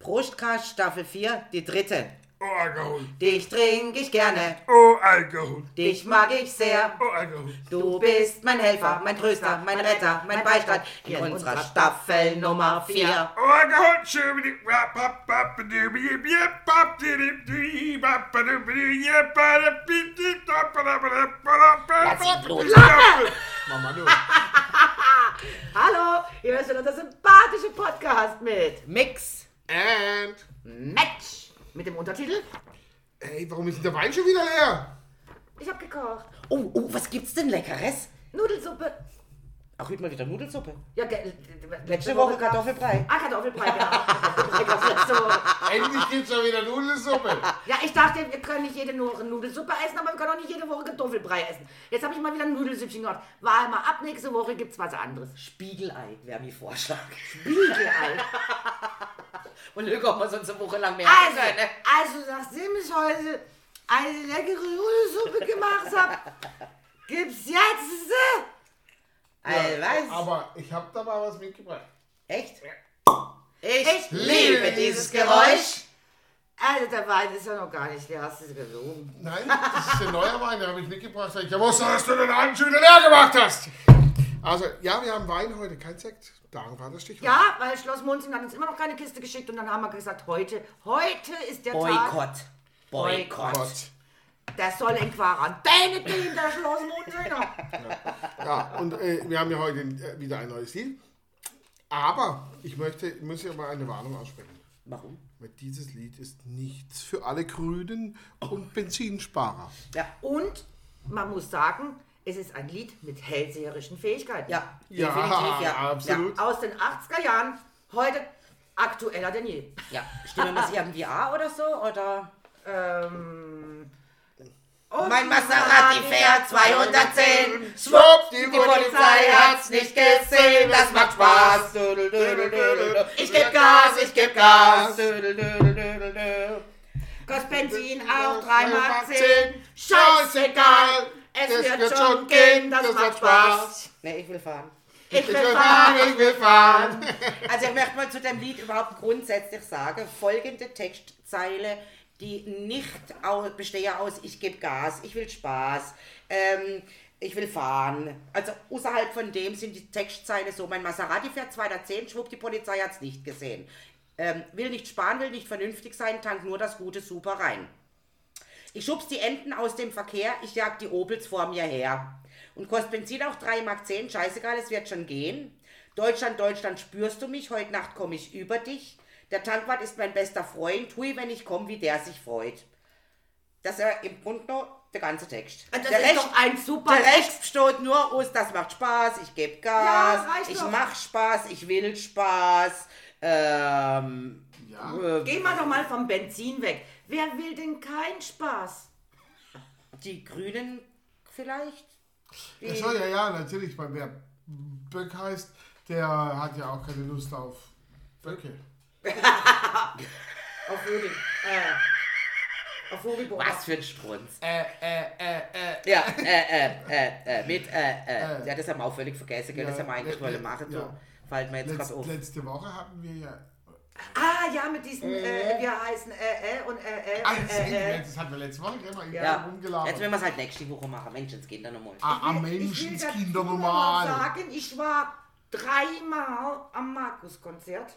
Prostkast Staffel 4, die dritte. Oh, Alkohol. Dich trinke ich gerne, Oh, Alkohol. dich mag ich sehr. Oh, Alkohol. Du bist mein Helfer, mein Tröster, mein Retter, mein Beistand in unserer Staffel Nummer 4. Oh, Alkohol. Lass ihn wap. Mama, du. Hallo, hier ist wieder der sympathische Podcast mit Mix. And, Match. Mit dem Untertitel ey, warum ist denn der Wein schon wieder leer? Ich hab gekocht. Oh, oh, was gibt's denn Leckeres? Nudelsuppe. Ach, heute mal wieder Nudelsuppe. Ja, ge- Letzte Woche gab's- Kartoffelbrei. Ah, Kartoffelbrei, genau. Kartoffelbrei letzte Woche. Endlich gibt's schon wieder Nudelsuppe. Ja, ich dachte, wir können nicht jede Woche Nudelsuppe essen, aber wir können auch nicht jede Woche Kartoffelbrei essen. Jetzt habe ich mal wieder ein Nudelsüppchen gemacht. War mal ab, nächste Woche gibt's was anderes. Spiegelei wäre mein Vorschlag. Spiegelei. Und dann kommen wir sonst eine Woche lang mehr Also, können. also nachdem ich heute eine leckere Nudelsuppe gemacht habe, gibt's jetzt was? Aber ich hab da mal was mitgebracht. Echt? Ich, Ich liebe dieses Geräusch. Also der Wein ist ja noch gar nicht leer, hast du gelogen. Nein, das ist der neue Wein, den habe ich mitgebracht. Ich wusste, dass du den alten Schüler leer gemacht hast. Also, ja, wir haben Wein heute, kein Sekt. Darauf war das Stichwort. Ja, weil Schloss Munzing hat uns immer noch keine Kiste geschickt und dann haben wir gesagt, heute, heute ist der Tag, Boykott. Boykott. Der soll in Quarantäne gehen, der Schloss Munzinger. Ja, und äh, wir haben ja heute äh, wieder ein neues Lied. Aber ich möchte, muss ja mal eine Warnung aussprechen. Warum? Weil dieses Lied ist nichts für alle Grünen und Benzinsparer. Ja. Und man muss sagen, es ist ein Lied mit hellseherischen Fähigkeiten. Ja, Ja, definitiv, ja. absolut. Aus den 80er Jahren, heute aktueller denn je. Ja, stimmen wir es irgendwie A oder so? Oder? Ähm, Mein Maserati fährt 210. Schwupp, Die Polizei hat's nicht gesehen, das macht Spaß. Ich geb Gas, ich geb Gas. Kostet Benzin auch 3 Mark 10. Scheißegal. Es wird schon gehen, das macht Spaß. Nee, ich will fahren. Ich will Ich will fahren. fahren, ich will fahren. Also ich möchte mal zu dem Lied überhaupt grundsätzlich sagen, folgende Textzeile, die nicht au bestehe aus ich gebe Gas, ich will Spaß, ähm, ich will fahren. Also außerhalb von dem sind die Textzeile so, mein Maserati fährt 210, schwupp, die Polizei hat es nicht gesehen. Ähm, will nicht sparen, will nicht vernünftig sein, tank nur das Gute super rein. Ich schubs die Enten aus dem Verkehr, ich jag die Opels vor mir her. Und kostet Benzin auch 3 Mark 10, scheißegal, es wird schon gehen. Deutschland, Deutschland, spürst du mich, heute Nacht komme ich über dich. Der Tankwart ist mein bester Freund, hui, wenn ich komme, wie der sich freut. Das ist ja im Grunde noch der ganze Text. Das der ist doch ein super der Text. Steht nur aus, das macht Spaß, ich gebe Gas, Ja, reicht ich doch. mach Spaß, ich will Spaß. Ähm, Ja. äh, Geh mal doch mal vom Benzin weg. Wer will denn keinen Spaß? die Grünen vielleicht? Die, Achso, ja, ja, natürlich. Weil wer Böck heißt, der hat ja auch keine Lust auf Böcke. Auf Vögel. Äh, auf Vogelbohr. Was für ein Strunz. Äh, äh, äh, äh. Ja, äh, äh, äh, äh, mit, äh, äh. Äh. Ja, das haben wir auch völlig vergessen, gell? Das Ja, haben wir eigentlich le- wollen le- machen. So. ja. Fällt mir jetzt gerade auf. letzte Woche hatten wir ja. Ah, ja, mit diesen, äh, wir heißen äh, äh und äh, äh Ah, das, äh, äh. das hatten wir letzte Woche? Mal Ja, ja. jetzt werden wir es halt nächste Woche machen. Menschenskinder nochmal. Ah, Ich will Menschenskinder dazu noch normal. mal sagen, ich war dreimal am Markus-Konzert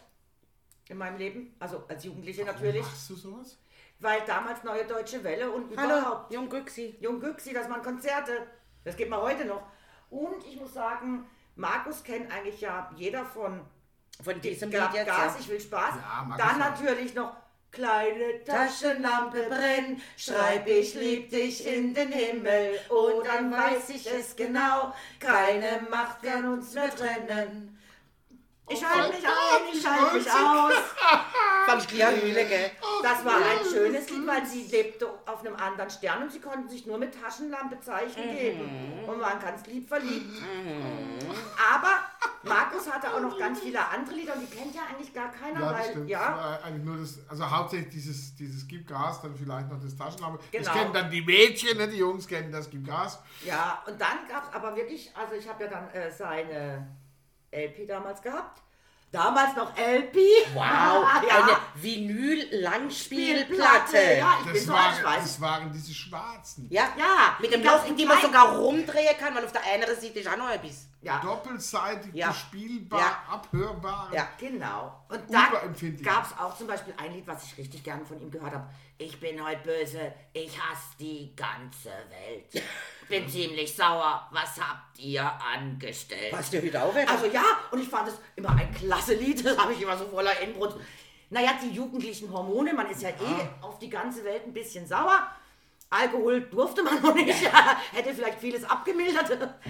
in meinem Leben, also als Jugendliche natürlich, Machst du sowas? weil damals Neue Deutsche Welle und Hallo, überhaupt Jung Güxi. Das waren Konzerte. Das geht mal heute noch. Und ich muss sagen, Markus kennt eigentlich ja jeder von Von diesem Ga- Lied jetzt, Gas, ja. ich will Spaß. Ja, Markus Dann natürlich noch Kleine Taschenlampe brennt, schreib ich lieb dich in den Himmel. Und dann weiß ich es genau, keine Macht kann uns mehr trennen. Ich schalte mich ein, ich schalte mich aus. Von Stierhühle, gell? Das war ein schönes Lied, weil sie lebte auf einem anderen Stern und sie konnten sich nur mit Taschenlampe Zeichen Mhm. geben und waren ganz lieb verliebt. Aber Markus hatte auch noch ganz viele andere Lieder und die kennt ja eigentlich gar keiner, Ja, das weil stimmt. ja, Das war eigentlich nur das, also hauptsächlich dieses, dieses Gib Gas, dann vielleicht noch das Taschenlampe. Das Genau. kennen dann die Mädchen, ne? die Jungs kennen das Gib Gas. ja, und dann gab es aber wirklich, also ich habe ja dann äh, seine LP damals gehabt Damals noch LP. Wow. Eine Vinyl-Langspielplatte. Ja, ich bin Das so alt, waren, weiß. das waren diese schwarzen. Ja, Ja, mit dem in die man sogar rumdrehen kann, weil auf der einen Seite ist auch noch etwas. Ja, Doppelseitig Ja. bespielbar, Ja. abhörbar. Ja. genau. Und da gab es auch zum Beispiel ein Lied, was ich richtig gerne von ihm gehört habe. Ich bin heute böse, ich hasse die ganze Welt. Bin ziemlich sauer, was habt ihr angestellt? Passt dir wieder auf, Alter? Also ja, und ich fand es immer ein klasse Lied, das habe ich immer so voller Inbrunst. Naja, die jugendlichen Hormone, man ist ja eh auf die ganze Welt ein bisschen sauer. Alkohol durfte man noch nicht, hätte vielleicht vieles abgemildert.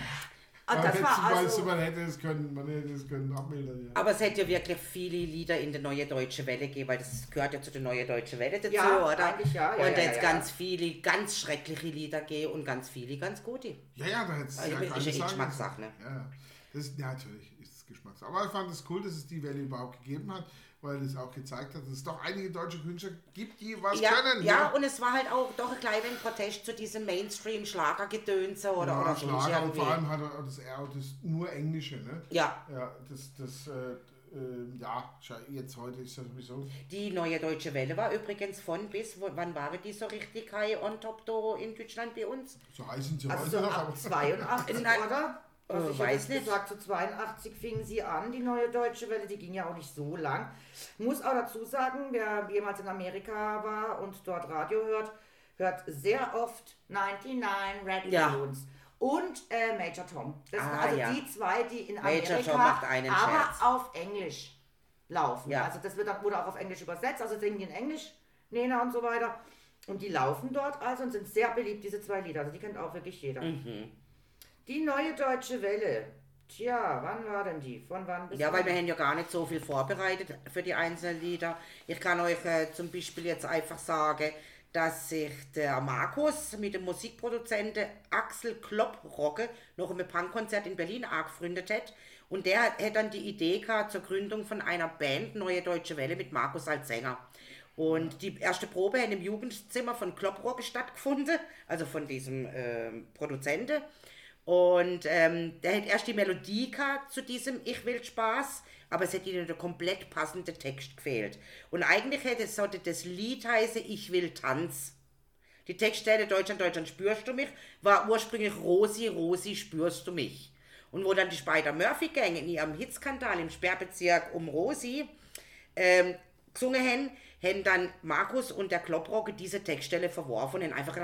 Aber das war also, man hätte es können, man hätte es können abmildern. Ja. Aber es hätte ja wirklich viele Lieder in der Neue Deutsche Welle gegeben, weil das gehört ja zu der Neue Deutsche Welle dazu, Ja, oder? eigentlich ja, ja, und ja, jetzt ja, ja. ganz viele ganz schreckliche Lieder gegeben und ganz viele ganz gute. Ja, ja, da hätte es Also, ja ist ja eh. Geschmackssache, ne? Ja, ja. Das, ist- ja, natürlich ist es Geschmackssache. Aber ich fand es cool, dass es die Welle überhaupt gegeben hat, weil es auch gezeigt hat, dass es doch einige deutsche Künstler gibt, die was Ja, können. ja, und es war halt auch doch ein kleiner Protest zu diesem Mainstream-Schlagergedönse oder, Ja, oder so. Schlager und irgendwie. vor allem hat er das R und das nur Englische, ne? Ja, Ja, das, das, äh, äh, ja, jetzt heute ist ja sowieso. die Neue Deutsche Welle war übrigens von bis, wo, wann waren die so richtig high on top da in Deutschland bei uns? So heißen sie also heute so noch, ab aber 82, Nein. oder? Äh, ich weiß nicht. gesagt, zu 82 fingen sie an, die neue deutsche Welle, die ging ja auch nicht so lang. Muss auch dazu sagen, wer jemals in Amerika war und dort Radio hört, hört sehr oft 99 Red Ja. Balloons. Und äh, Major Tom. Das sind Ah, also ja. die zwei, die in Major Amerika Tom macht einen aber Scherz. auf Englisch laufen. Ja. Also das wird, auch- wurde auch auf Englisch übersetzt, also singen die in Englisch, Nena und so weiter. Und die laufen dort also und sind sehr beliebt, diese zwei Lieder. Also die kennt auch wirklich jeder. Mhm. Die neue deutsche Welle. Tja, wann war denn die? Von wann bis Ja, weil wir haben ja gar nicht so viel vorbereitet für die einzelnen Lieder. Ich kann euch äh, zum Beispiel jetzt einfach sagen, dass sich der Markus mit dem Musikproduzenten Axel Klopprocke noch im Punkkonzert in Berlin angefreundet hat. Und der hat, dann die Idee gehabt zur Gründung von einer Band Neue Deutsche Welle mit Markus als Sänger. Und die erste Probe hat im Jugendzimmer von Klopprocke stattgefunden, also von diesem ähm, Produzenten. Und ähm, der hat erst die Melodie gehabt zu diesem Ich will Spaß, aber es hätte ihnen der komplett passende Text gefehlt. Und eigentlich hätte sollte das Lied heißen Ich will Tanz. Die Textstelle Deutschland, Deutschland spürst du mich war ursprünglich Rosi, Rosi spürst du mich. Und wo dann die Spider Murphy Gang in ihrem Hitskandal im Sperrbezirk um Rosi ähm, gesungen haben, haben dann Markus und der Klopprocke diese Textstelle verworfen und haben einfach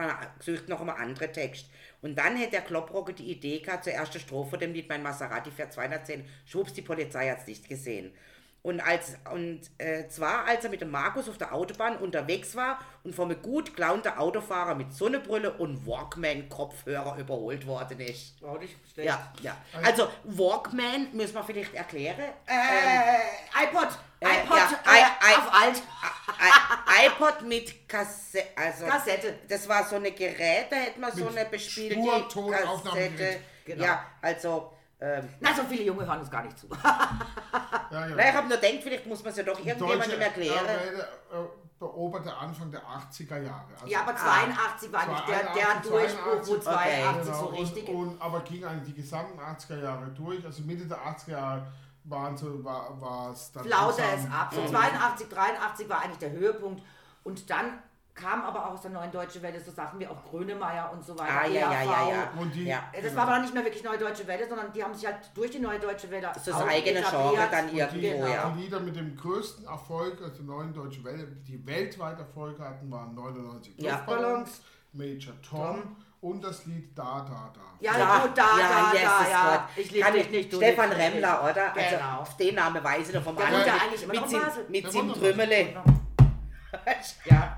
noch einen anderen Text. Und dann hat der Klopprocke die Idee gehabt, zur ersten Strophe dem Lied Mein Maserati fährt 210, schwupps, die Polizei hat es nicht gesehen. Und, als, und äh, zwar, als er mit dem Markus auf der Autobahn unterwegs war und vom gut gelaunten Autofahrer mit Sonnenbrille und Walkman-Kopfhörer überholt worden ist. War nicht schlecht. Ja, ja. Also Walkman müssen wir vielleicht erklären. Äh, iPod. Äh, iPod ja, äh, I- I- auf alt. IPod mit Kassette. Also, Kassette. Das war so eine Gerät, da hätte man so Mit eine bespielte. Kassette. Genau. Ja, also. Ähm, Na, so viele Junge hören uns gar nicht zu. Ja, ja. na, ich habe nur gedacht, vielleicht muss man es ja doch irgendjemandem erklären. Äh, beobachtet Anfang der 80er Jahre. Also ja, aber 82 war nicht der, der 82, Durchbruch, wo 82, 82 Genau, so richtig. und, und, aber ging eigentlich die gesamten 80er Jahre durch. Also Mitte der 80er Jahre waren so, war, es dann. flaute es ab. So Ja. 82, 83 war eigentlich der Höhepunkt. Und dann kam aber auch aus der neuen Deutsche Welle so Sachen wie auch Grönemeyer und so weiter. Ah, ja, ja, ja, ERV. ja. Und die- ja. Das war aber nicht mehr wirklich Neue Deutsche Welle, sondern die haben sich halt durch die Neue Deutsche Welle Das ist auch eigene. Genre dann Die, irgendwo, Genau. ja. die Lieder mit dem größten Erfolg, also neuen Deutschen Welle, die weltweit Erfolg hatten, waren 99 Ja. Luftballons, Major Tom und das Lied Da, Da, Da. Ja, gut, da, da, yes, da, das ja. Ich liebe Kann dich nicht, du Stefan Remmler, nicht. oder? Also, Genau. auf den Namen weiß ich noch vom Der anderen. wohnt ja eigentlich immer mit noch Basel. mit noch Trümmele. Ja,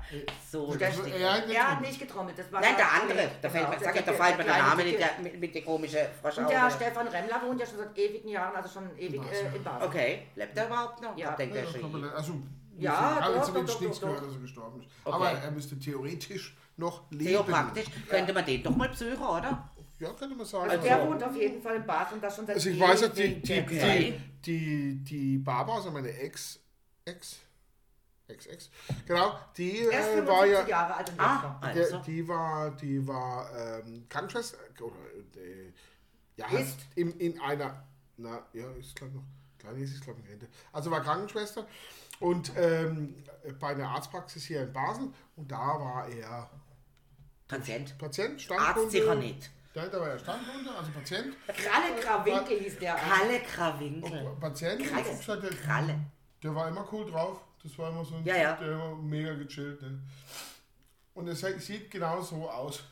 So, Der das Stich- Er hat er hat nicht getrommelt. Das war Nein, der der- andere. Da fällt, Genau, mir- sag der- da fällt mir der Name nicht, der, mit, mit der komischen Und der. Stefan Remmler wohnt ja schon seit ewigen Jahren, also schon ewig äh, in Basel. Okay, lebt er überhaupt noch? Ja. Ja, der man- hier. also, Ja, ich habe doch, zumindest doch, nichts doch, gehört, dass er gestorben ist. Okay. Aber er müsste theoretisch noch leben. Theopraktisch. Könnte man den doch mal besuchen, oder? Ja, könnte man sagen. Also der wohnt auf jeden Fall in Basel und das schon seit Also ich weiß, dass die, die, die, die Barbara, also meine Ex, Ex, Ex, Ex, genau, die äh, war 75 ja, Jahre alt Ah, also. die war, die war ähm, Krankenschwester, oder, äh, ja, Ist. in, in einer, na, ja, ist glaube noch, Kleine ist, glaube ich, in Rente. Also war Krankenschwester und ähm, bei einer Arztpraxis hier in Basel und da war er Patient. Patient, Arzt Standkunde. sicher nicht. Da war er Standkunde, also Patient. Kralle Krawinkel hieß der. Kalle Krawinkel. Patient. Kralle. Kralle. der war immer cool drauf. Das war immer so ein Ja, ja. Der immer mega gechillt. Ne? Und er sieht- genau so aus.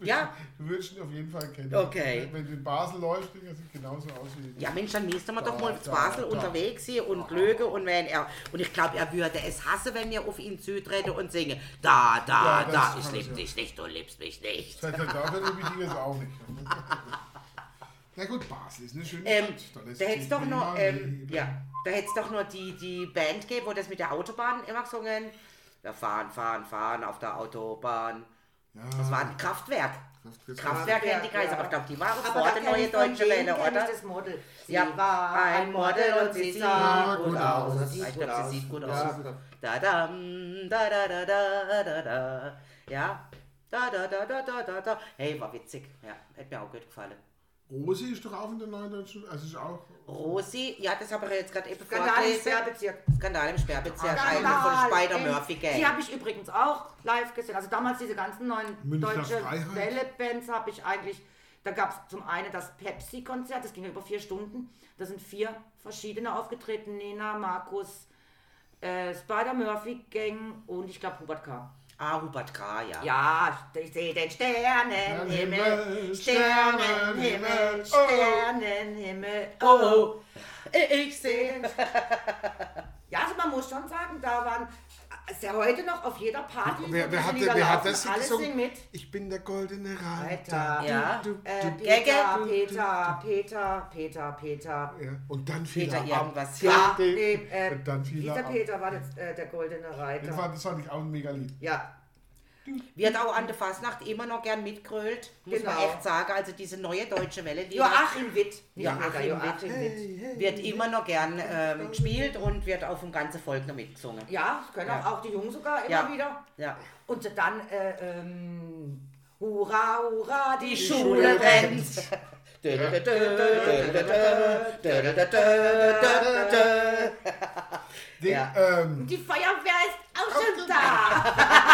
Ja. Du, würdest ihn auf jeden Fall kennen. Okay. Wenn du in Basel läufst, er sieht genauso aus wie Ja, Mensch, dann müsste man doch mal zu Basel da. unterwegs sein und lügen und wenn er und ich glaube, er würde es hassen, wenn wir auf ihn zutreten und singen, da, da, Ja, das da, ich ich lieb ja. dich nicht, du liebst mich nicht. Seit er da wird, liebe ich das auch nicht. Na gut, Basel ist eine schöne Ähm, Stadt. Da da hätte es doch noch, ähm, ja, da hätte es doch nur die, die Band gegeben, wo das mit der Autobahn immer gesungen, wir fahren, fahren, fahren auf der Autobahn. Ja, Das war ein Kraftwerk. Kraftwerk. Kraftwerk Ja, die Kreise, ja. aber ich glaube, die waren vor der neue deutsche Welle, oder? Das Model. Sie Ja, war ein Model und sie sah gut aus. Ich glaube, sie sieht gut Ja. aus. Da da da da da da da da. Ja. Da da da da da da da. Hey, war witzig. Ja, hätte mir auch gut gefallen. Rosi ist doch auch in der neuen deutschen. Also ist auch. Rosi, ja, das habe ich jetzt gerade eben Skandal im. Sperrbezirk. Skandal im Sperrbezirk. Skandal. Eine von Spider Murphy Die Gang. habe ich übrigens auch live gesehen. Also damals diese ganzen neuen Münchner deutsche Freiheit. Welle-Bands habe ich eigentlich. Da gab es zum einen das Pepsi-Konzert, das ging über vier Stunden. Da sind vier verschiedene aufgetreten. Nena, Markus, äh, Spider Murphy Gang und ich glaube Hubert K. Ah, Hubert K., ja. Ja, ich sehe den Sternenhimmel, Sternenhimmel, Sternenhimmel, Sternenhimmel, oh. Sternenhimmel. Oh, oh. Ich sehe. Ja, also man muss schon sagen, da waren, ist ja heute noch auf jeder Party. Wer, wer, hat, wer hat das alle gesungen? mit. Ich bin der goldene. Reiter. Ja. Du, du, Äh, du, Peter, Gagge? Peter, Peter, Peter, Peter. ja. Und dann fiel Peter er irgendwas. Ja, nee, äh, und dann fiel er ab. Peter war jetzt äh, der goldene Das Reiter. fand, das fand ich auch ein mega Lied. Ja, Wird auch an der Fastnacht immer noch gern mitgrölt. Muss man Genau. echt sagen. Also diese neue deutsche Welle, die Joachim Witt. Joachim Joachim Witt. wird immer noch gern ähm, gespielt und wird auch vom ganzen Volk noch mitgesungen. Ja, das können Ja. auch die Jungen sogar immer Ja. wieder. Ja. Und dann, äh, ähm, hurra, hurra, die, Die Schule Schule brennt. brennt. Den, Ja. ähm, Die Feuerwehr ist auch schon da.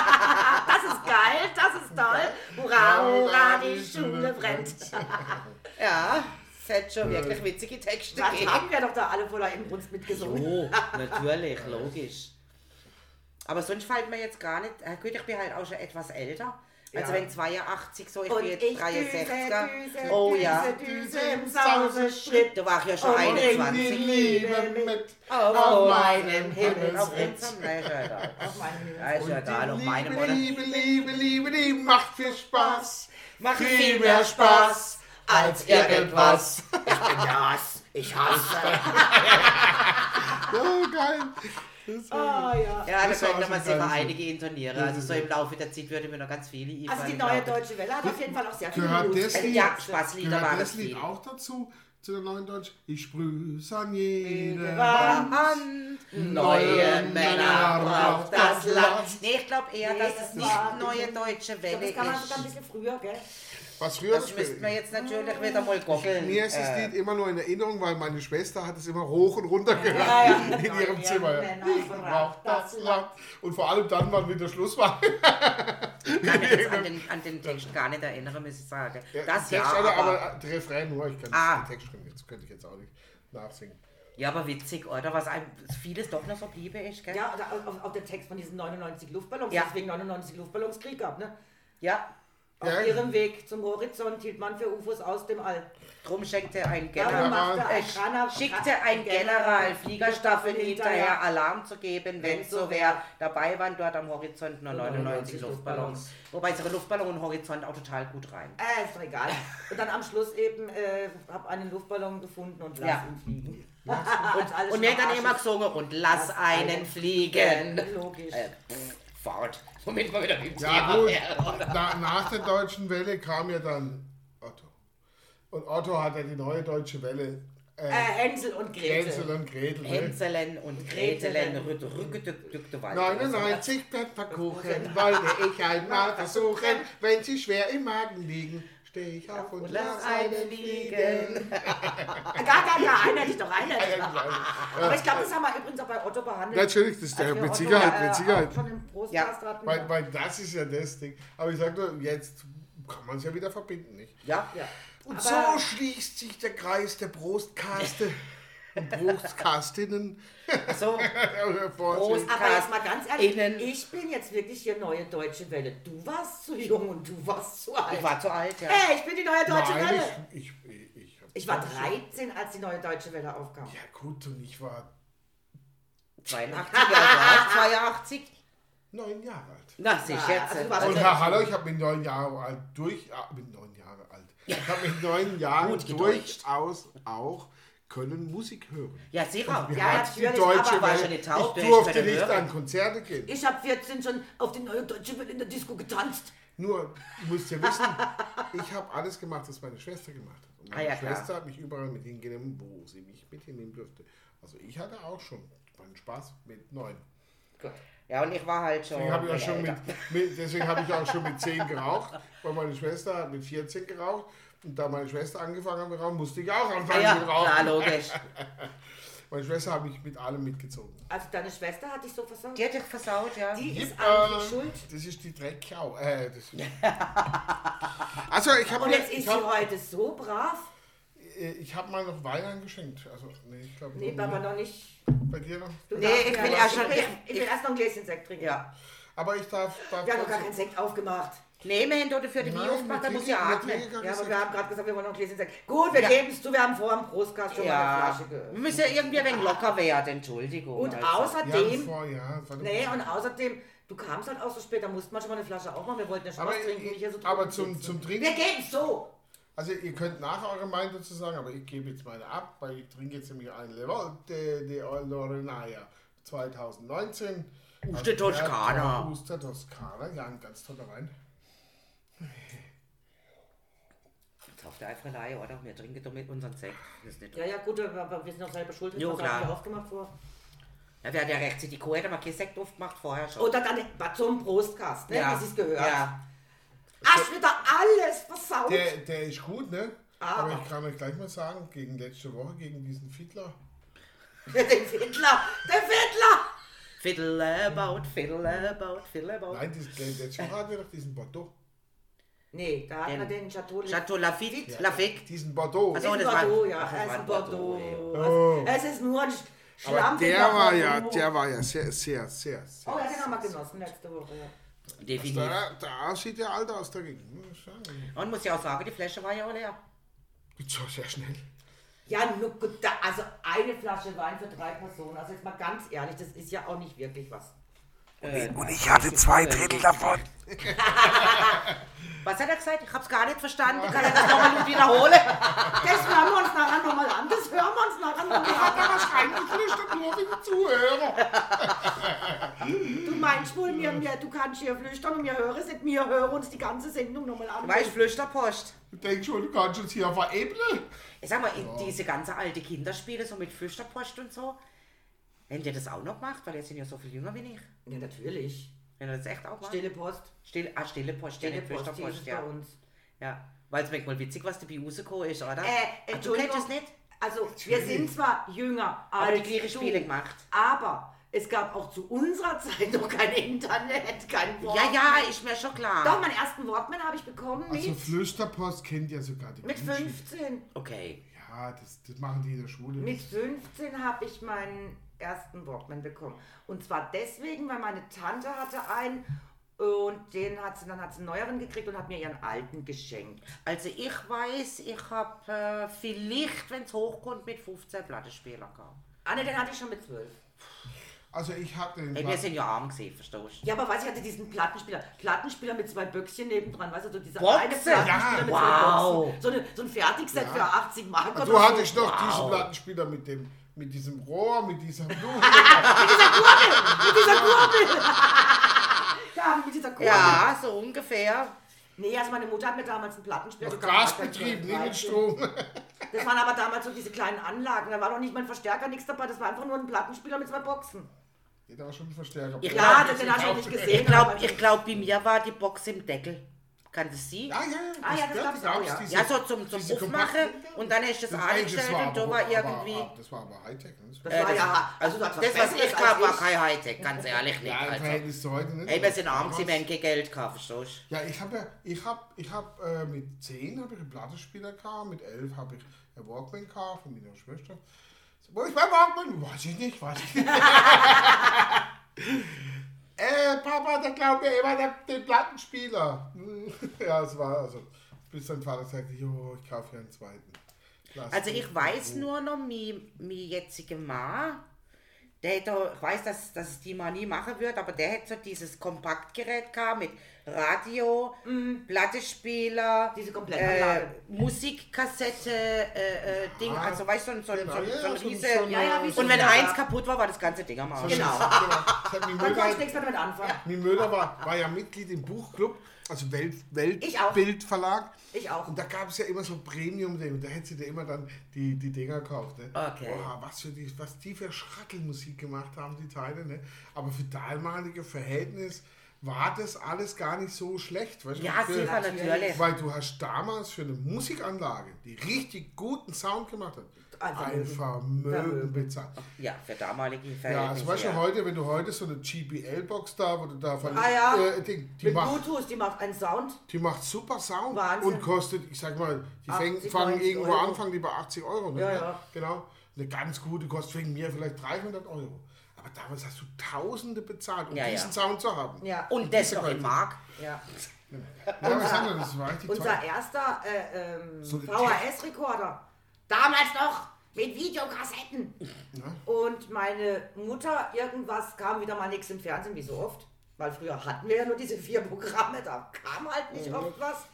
Das ist geil, das ist toll. Hurra, hurra, die Schule brennt. Ja, es hat schon wirklich witzige Texte Das gegeben. haben wir doch da alle voller Inbrunst mitgesungen. Oh, natürlich, logisch. Aber sonst fällt mir jetzt gar nicht. äh, Gut, ich bin halt auch schon etwas älter. Also Ja. wenn 82 so, ich Und bin ich jetzt 63er. düse, düse, oh düse, ja. düse im Sauseschritt. Da war ich ja schon Und bring die 21. Liebe mit Auf, auf meinem Himmel. Auf meinem Himmel. Ja, ist ja egal, auf meinem Liebe, oder? Liebe, Liebe, Liebe, Liebe, macht viel Spaß. Macht viel mehr Spaß als irgendwas. Ich bin das. Ich hasse. Oh, geil. Ah, ja. Ja, da Das könnte schon man sicher geil. einige intonieren. Also so im Laufe der Zeit würde mir noch ganz viele Also die einfallen, neue deutsche Welle hat auf jeden Fall auch sehr viele Gehört Blues. das Lied- Ja, Spaßlieder Gehört das Lied viel. auch dazu, zu der neuen Deutsch? Ich sprüh's an jede Wand. Neue Männer braucht das Land. Nee, ich glaube eher, dass es nicht das war- neue deutsche Welle Das kann man sogar ein ist. bisschen früher, gell? Was früher Das müssten wir jetzt natürlich wieder mal goggeln. Mir ist das Äh, Lied immer nur in Erinnerung, weil meine Schwester hat es immer hoch und runter gehört Ja, ja. in ihrem Zimmer. Ich brauch das Land. Und vor allem dann, wann wieder Schluss war. Ich kann mich jetzt an den, an den Text gar nicht erinnern, muss ich sagen. Das Text, ja, aber, aber, aber der Refrain nur, ich kann Ah. den Text können, jetzt könnte ich jetzt auch nicht nachsingen. ja, aber witzig, oder? Was einem vieles doch noch so bliebe ist, gell? Ja, auf den Text von diesen 99 Luftballons, Ja. deswegen 99 Luftballons Krieg gab, ne? Ja, Auf Ja. ihrem Weg zum Horizont hielt man für UFOs aus dem All. drum schenkte ein Darum General. ein Äh, Kraner- schickte ein General Fliegerstaffeln hinterher, Alarm zu geben, wenn so wäre. Dabei waren dort am Horizont nur 99 Luftballons. Wobei ihre Luftballon und Horizont auch total gut rein. Äh, ist doch egal. Und dann am Schluss eben, äh, hab einen Luftballon gefunden und lass Ja. ihn fliegen. und alles Und mir dann immer gesungen und lass Lass einen einen fliegen. Logisch. Äh, Fahrt. Womit wir wieder im Ja Thema gut, na, nach der deutschen Welle kam ja dann Otto. Und Otto hat ja die neue deutsche Welle. Äh, Äh, Hänsel und Gretel. Hänsel und Gretel. Ne? Hänselen und Gretelen rückgedückte Wald. 99 Pfefferkuchen wollte ich einmal versuchen. Wenn sie schwer im Magen liegen, steh ich auf und, Und lass lass eine eine fliegen. Gar, gar, gar, einheitlich doch, einheitlich doch. Aber ich glaube, das haben wir übrigens auch bei Otto behandelt. Natürlich, das ist der, mit Sicherheit, äh, mit Sicherheit. Schon im Prostcast Ja. Weil, weil das ist ja das Ding. Aber ich sag nur, jetzt kann man es ja wieder verbinden, nicht? Ja. ja. Und Aber- so schließt sich der Kreis der Brustkaste Brustkastinnen. So, sich. Aber jetzt mal ganz ehrlich, Innen. ich bin jetzt wirklich hier neue deutsche Welle. Du warst zu jung und du warst zu alt. ich war zu alt, ja. hey, ich bin die neue deutsche Nein, Welle. ich, ich, ich, ich, war 13, als die neue deutsche Welle aufkam. Ja gut, und ich war 82, ja, war ich 82. neun Jahre alt. Na, sich Ja, jetzt. also Und Herr Haller, ich habe mit neun Jahren alt durch, ah, mit neun Jahre alt. Ich habe mit neun Jahren gedeutscht. durchaus auch können Musik hören. ja, sicher. Wie Ja, die natürlich, deutsche aber war schon nicht taub, ich du durfte nicht können an Konzerte gehen. Ich habe 14 schon auf die neue deutsche Welle in der Disco getanzt. Nur, du musst ja wissen, ich habe alles gemacht, was meine Schwester gemacht hat. Und meine Ah, ja, klar. Schwester hat mich überall mit hingenommen, wo sie mich mit hinnehmen durfte. Also ich hatte auch schon meinen Spaß mit neun. Gut. Ja, und ich war halt schon. Deswegen habe ich, auch schon älter. mit, mit, deswegen habe ich auch schon mit 10 geraucht, weil meine Schwester hat mit 14 geraucht. Und da meine Schwester angefangen hat mit Rauchen, musste ich auch Ah, anfangen ja, mit Rauchen. klar, logisch. Meine Schwester hat mich mit allem mitgezogen. Also deine Schwester hat dich so versaut. Die hat dich versaut, ja. Die ist Yep, eigentlich äh, schuld. Das ist die Dreckkau. Äh, das ist also ich habe Und jetzt ist ich sie heute so brav. äh, ich hab mal noch Wein eingeschenkt. Also nee, ich glaube Nee, aber noch nicht. bei dir noch. Du Nee, ich ja will erst schon- Ich, ich- ich will erst noch ein Gläschen Sekt trinken. Ja. Aber ich darf. darf Wir haben noch gar keinen Sekt aufgemacht. Nee, wir haben dort für die Nein, aufgemacht, da wir muss ja wir atmen. Ja, aber wir haben gerade gesagt, wir wollen noch Gläschen Sekt. Gut, wir Ja. geben es zu, wir haben vor dem Brustkast schon mal Ja, eine Flasche geöffnet. wir müssen ja irgendwie ein wenig locker werden, Entschuldigung. Und also. Wir außerdem, vor, ja, nee, mal. und außerdem, du kamst halt auch so spät, da musste man schon mal eine Flasche aufmachen. Wir wollten ja schon aber, was trinken, nicht hier so aber zum, sitzen. zum Wir Trinken. geben es so. Also ihr könnt nach eurer Meinung dazu sagen, aber ich gebe jetzt meine ab, weil ich trinke jetzt nämlich ein Levolte de Lorenaya 2019. Aus der Toskana. Aus der Toskana, ja, ein ganz toller Wein. Jetzt auf der Eiferei, oder? Wir trinken doch mit unseren Sekt. Das ist nicht Ja, ja, gut, aber wir sind auch selber schuld. Jo, haben wir aufgemacht vor? Ja, wir hatten ja recht, die Kuh hätte mal keinen Sekt aufgemacht vorher schon. Oder dann zum Brustkast, ne, ja. sie es gehört. Ja. Hast wieder alles versaut. Der, der ist gut, ne? Aber- Aber ich kann euch gleich mal sagen, gegen letzte Woche, gegen diesen Fiedler, Der Fiddler, der Fiddler. Fiddle about, fiddle about, fiddle about. nein, der letzte Woche hatten wir doch diesen Bordeaux. Nee, da hat Den- man den Chateau. Chateau Lafitte, Lafitte. Diesen Bordeaux. Also- das ein war- Bordeaux, ja. ach, Es ist ein ein Bordeaux. Oh. Es ist nur ein aber schlampiger der war ja, Bordeaux. der war ja sehr, sehr, sehr, sehr. Oh ja, den haben wir genossen letzte Woche. ja. Definitiv. Da, da sieht der alt aus dagegen. Und muss ja auch sagen, die Flasche war ja auch leer. So sehr schnell. Ja, nur gut, da, also eine Flasche Wein für drei Personen. Also jetzt mal ganz ehrlich, das ist ja auch nicht wirklich was. Und ich hatte zwei Drittel davon. Was hat er gesagt? Ich hab's gar nicht verstanden. Kann er das nochmal wiederholen? Das hören wir uns nachher nochmal an. Das hören wir uns nachher nochmal an. Da was reingeflüstert, nur für die Zuhörer. Du meinst wohl, mir, mir, du kannst hier flüstern und wir hören es nicht. Wir hören uns die ganze Sendung nochmal an. Weißt Flüsterpost. Du denkst schon, du kannst uns hier veräppeln. Ich sag mal, in diese ganze alte Kinderspiele, so mit Flüsterpost und so, wenn ihr das auch noch macht, weil ihr sind ja so viel jünger wie ich. Ja, natürlich. Wenn ihr das echt auch macht. Stille Post. Stille, ah, stille Post, Stille ja, Post, ist Flüsterpost, es bei ja. uns. Ja, weil es manchmal witzig, was der bei rausgekommen ist, oder? Äh, Ah, du Entschuldigung. kennst es nicht? Also, wir sind zwar jünger Aber als die gleichen Spiele gemacht. Aber es gab auch zu unserer Zeit noch kein Internet, kein Wort. Ja, ja, ist mir schon klar. Doch, meinen ersten Walkman habe ich bekommen mit, Also Flüsterpost kennt ja sogar die mit Menschen. 15. Okay. Ja, das, das machen die in der Schule. Mit 15 habe ich meinen ersten Walkman bekommen. Und zwar deswegen, weil meine Tante hatte einen und den hat sie, dann hat sie einen neueren gekriegt und hat mir ihren alten geschenkt. Also ich weiß, ich habe äh, vielleicht, wenn es hochkommt, mit 15 Plattenspieler gehabt. Ah ne, den hatte ich schon mit 12. Also ich hatte den Ey, wir sind ja arm gesehen, verstehst du? Ja, aber weiß ich, hatte diesen Plattenspieler. Plattenspieler mit zwei Böckchen nebendran, weißt du, so dieser Boxen? eine Plattenspieler Ja. mit Wow. zwei Boxen. So, eine, so ein Fertigset für 80 Mark Du so. hattest noch diesen Plattenspieler mit dem mit diesem Rohr, mit dieser Blume. Mit dieser Kurbel! ja, mit dieser Kurbel. Ja, so ungefähr. Nee, also meine Mutter hat mir damals einen Plattenspieler noch gekauft. Gasbetrieb, nicht mit 13. Strom. Das waren aber damals so diese kleinen Anlagen. Da war noch nicht mal ein Verstärker, nichts dabei. Das war einfach nur ein Plattenspieler mit zwei Boxen. Geht auch schon ein Verstärker. Ich Ja, glaub, den hast du nicht gesehen. Ich glaube, glaub, bei mir war die Box im Deckel. Kann das sie? Ja, ja, ja. Ah, ja, das gab's, auch, ja. diese- Ja, so zum, zum Aufmachen und dann hast du das Das war und da war irgendwie... aber- Das war aber Hightech. Ne? Das Äh, war ja, also du hast das, was ich habe, war kein Hightech, ganz ehrlich nicht. Ja, im Also. Verhältnis zu heute nicht. Ey, wir sind arm, sie haben kein Geld gehabt, verstehst Ja, ich habe ja, ich hab, ich hab, äh, mit 10 habe ich einen Plattenspieler gehabt, mit 11 habe ich einen Walkman gehabt von meiner Schwester. Wo ist mein Walkman? Weiß ich nicht, weiß ich nicht. äh, Papa, der glaubt mir immer der, den Plattenspieler. ja, es war also, bis sein Vater sagte, jo, ich kaufe hier einen zweiten. Lass Also ich weiß nur noch, mein, mein jetziger Mann, der hätte, ich weiß, dass, dass es die mal nie machen wird, aber der hätte so dieses Kompaktgerät gehabt mit Radio, Plattenspieler, Mhm. Diese äh. Musikkassette, äh, äh, Ding, Ah, also weißt du, so, ein- so, genau, so ein ja, so ein- riese... Ja, ja, wie so und wenn ein- eins kaputt war, war das ganze Ding am Arsch. Genau. Mein Dann kann ich nichts mehr damit anfangen. mein Müller war, war ja Mitglied im Buchclub, also Welt, Ich. Weltbildverlag. Ich auch. Und da gab es ja immer so Premium-Dinge. Da hätte sie dir immer dann die, die Dinger gekauft. Ne? Okay. Boah, was, für die, was die für Schrattelmusik gemacht haben, die Teile. Ne? Aber für damalige Verhältnis war das alles gar nicht so schlecht. Weißt du? Ja, für, sicher, natürlich. Weil du hast damals für eine Musikanlage, die richtig guten Sound gemacht hat, Ein ein Vermögen. Vermögen Vermögen. bezahlt. Ja, für damalige Ja, Verhältnisse. also weißt du, ja. heute, wenn du heute so eine GBL-Box da, wo du da verlierst, Ah ja. äh, die, die, Mit macht, Bluetooth, die macht einen Sound. die macht super Sound Wahnsinn. und kostet, ich sag mal, die fäng, 80, fangen 90 irgendwo Euro. an, fangen die bei 80 Euro. Ne? Ja, ja. Genau. Eine ganz gute kostet wegen mir vielleicht 300 Euro. Aber damals hast du Tausende bezahlt, um Ja, ja. diesen Sound zu haben. Ja. Und das diese noch in. Mark. Ja. Ja? Das Unser toll. erster äh, ähm, So VHS-Rekorder. Damals noch mit Videokassetten. Ja. Und meine Mutter, irgendwas kam wieder mal nichts im Fernsehen, wie so oft. Weil früher hatten wir ja nur diese vier Programme, da kam halt nicht oft was.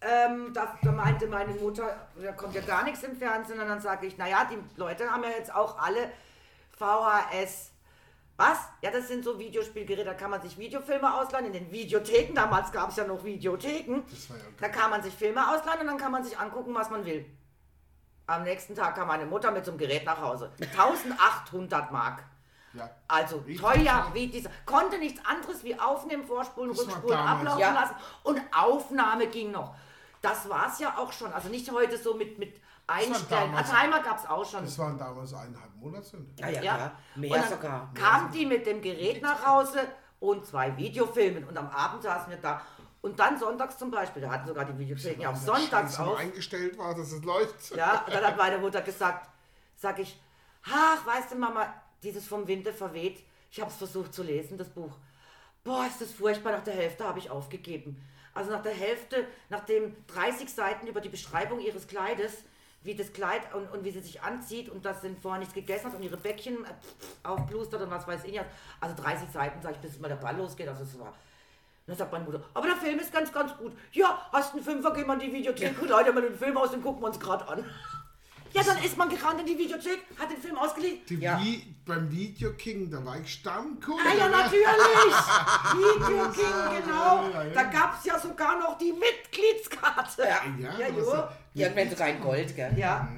Ähm, da, da meinte meine Mutter, da kommt ja gar nichts im Fernsehen. Und dann sage ich, naja, die Leute haben ja jetzt auch alle VHS. Was? Ja, das sind so Videospielgeräte, da kann man sich Videofilme ausleihen in den Videotheken. Damals gab es ja noch Videotheken. Das war ja Da kann man sich Filme ausleihen und dann kann man sich angucken, was man will. Am nächsten Tag kam meine Mutter mit so einem Gerät nach Hause. 1800 Mark. ja. Also Richtig teuer wie dieser. Konnte nichts anderes wie aufnehmen, vorspulen, Das rückspulen, ablaufen Ja. lassen. Und Aufnahme ging noch. Das war es ja auch schon. Also nicht heute so mit, mit Einstellen. damals- Timer gab es auch schon. Das waren damals eineinhalb Monate. Ja, ja, Ja. Mehr und dann sogar. kam die mit dem Gerät nach Hause und zwei Videofilmen. Und am Abend saßen wir da. Und dann sonntags zum Beispiel, da hatten sogar die Videotheken ja auch sonntags auf. eingestellt war, dass es läuft. Ja, und dann hat meine Mutter gesagt, sag ich, ach, weißt du, Mama, dieses vom Winde verweht, ich habe es versucht zu lesen, das Buch. Boah, ist das furchtbar, nach der Hälfte habe ich aufgegeben. Also nach der Hälfte, nachdem 30 Seiten über die Beschreibung ihres Kleides, wie das Kleid und, und wie sie sich anzieht und dass sie vorher nichts gegessen hat und ihre Bäckchen aufblustert und was weiß ich. Also 30 Seiten, sag ich, bis mal der Ball losgeht. Also es war dann sagt meine Mutter, aber der Film ist ganz, ganz gut. Ja, hast einen Fünfer, geh mal in die Videothek, und leite mal den Film aus, den gucken wir uns gerade an. Ja, dann ist man gerannt in die Videothek, hat den Film ausgeliehen. Die Ja. Wie, beim Video King, da war ich Stammkunde. Ah ja, ne? natürlich. Video King, genau. ja, ja. Da gab es ja sogar noch die Mitgliedskarte. Ja. Ja, Ja, war- Irgendwann sogar in Gold, gell? Ja.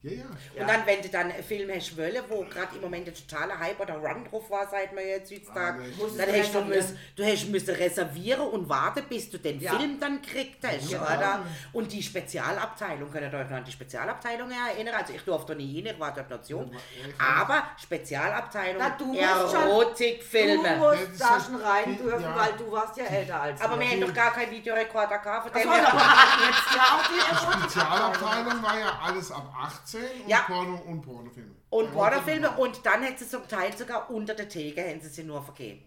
Ja, ja. Und dann, wenn du dann einen Film hast wollen, wo gerade im Moment ein totaler Hype oder Run drauf war, seit wir jetzt heutzutage, Ah, dann hast du, müssen, du hast müssen reservieren und warten, bis du den Ja. Film dann gekriegt hast, Ja. oder? Und die Spezialabteilung, könnt ihr euch noch an die Spezialabteilung erinnern? Also ich durfte nie hin, ich war dort noch jung. Aber Spezialabteilung, Na, du musst Erotikfilme. Da schon rein dürfen, ja. weil du warst ja älter als Aber wir. haben doch gar keinen Videorekorder gehabt, von dem So, aber her- wir hatten jetzt ja auch die Erotikabteilung. Spezialabteilung war ja alles ab 18 und Ja. Porno und Pornofilme. Und Pornofilme und dann hätte sie zum Teil sogar unter der Theke hätten sie sie nur vergeben.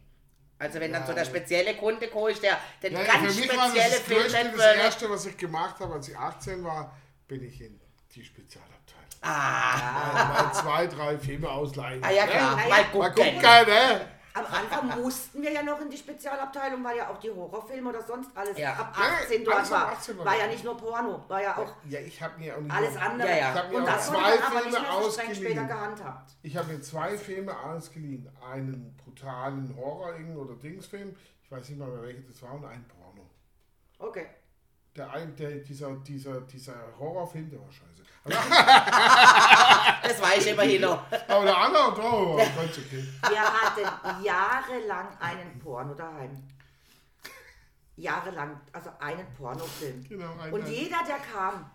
Also wenn dann Ja, so der spezielle Kunde kommt, der den Ja, ganz mich war das spezielle das, Film Größte, das will. erste, was ich gemacht habe, als ich 18 war, bin ich in die Spezialabteilung. Ah, Ja, mal zwei, drei Filme ausleihen. ah ja klar, Ja, mal Mal gucken. gucken, ne? Am Anfang mussten wir ja noch in die Spezialabteilung, weil ja auch die Horrorfilme oder sonst alles Ja. ab Ja, 18 alles dort war. 18 war ja nicht nur Porno, war ja auch Ja, ich habe mir auch alles andere. Ja, ja. Ich habe mir Und auch das zwei Filme ausgeliehen. gehandhabt. Ich habe mir zwei Filme ausgeliehen. Einen brutalen Horror- oder Dingsfilm. Ich weiß nicht mal mehr welcher das war und einen Porno. Okay. Der ein, der, dieser, dieser, dieser Horrorfilm, der war scheiße. Das weiß ich immerhin noch. Aber der andere, oh, war ganz okay. Wir hatten jahrelang einen Porno daheim. jahrelang, also einen Pornofilm. Genau, einen- und jeder, der kam,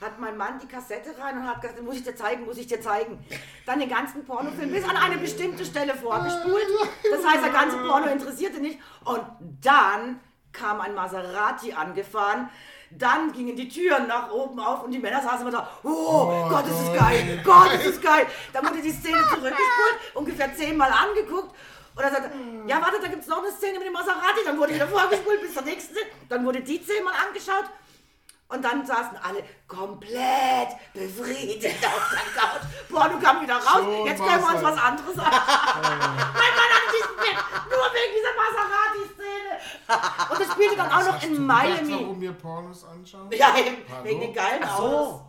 hat mein Mann die Kassette rein und hat gesagt, muss ich dir zeigen, muss ich dir zeigen. Dann den ganzen Pornofilm bis an eine bestimmte Stelle vorgespult. Das heißt, der ganze Porno interessierte nicht. Und dann kam ein Maserati angefahren. Dann gingen die Türen nach oben auf und die Männer saßen immer da, oh, Gott, ist es geil, Gott, ist es geil. Dann wurde die Szene zurückgespult, ungefähr zehnmal angeguckt. Und dann sagte, ja, warte, da gibt es noch eine Szene mit dem Maserati. Dann wurde wieder vorgespult bis zur nächsten Szene. Dann wurde die zehnmal angeschaut. Und dann saßen alle komplett befriedigt auf der Couch. Porno kam wieder raus. So Jetzt können wir uns was anderes anschauen. mein Mann hat diesen Film nur wegen dieser Maserati-Szene. Und das spielte dann auch noch in du Miami. warum wir Pornos anschauen? Ja, eben, wegen den geilen Autos.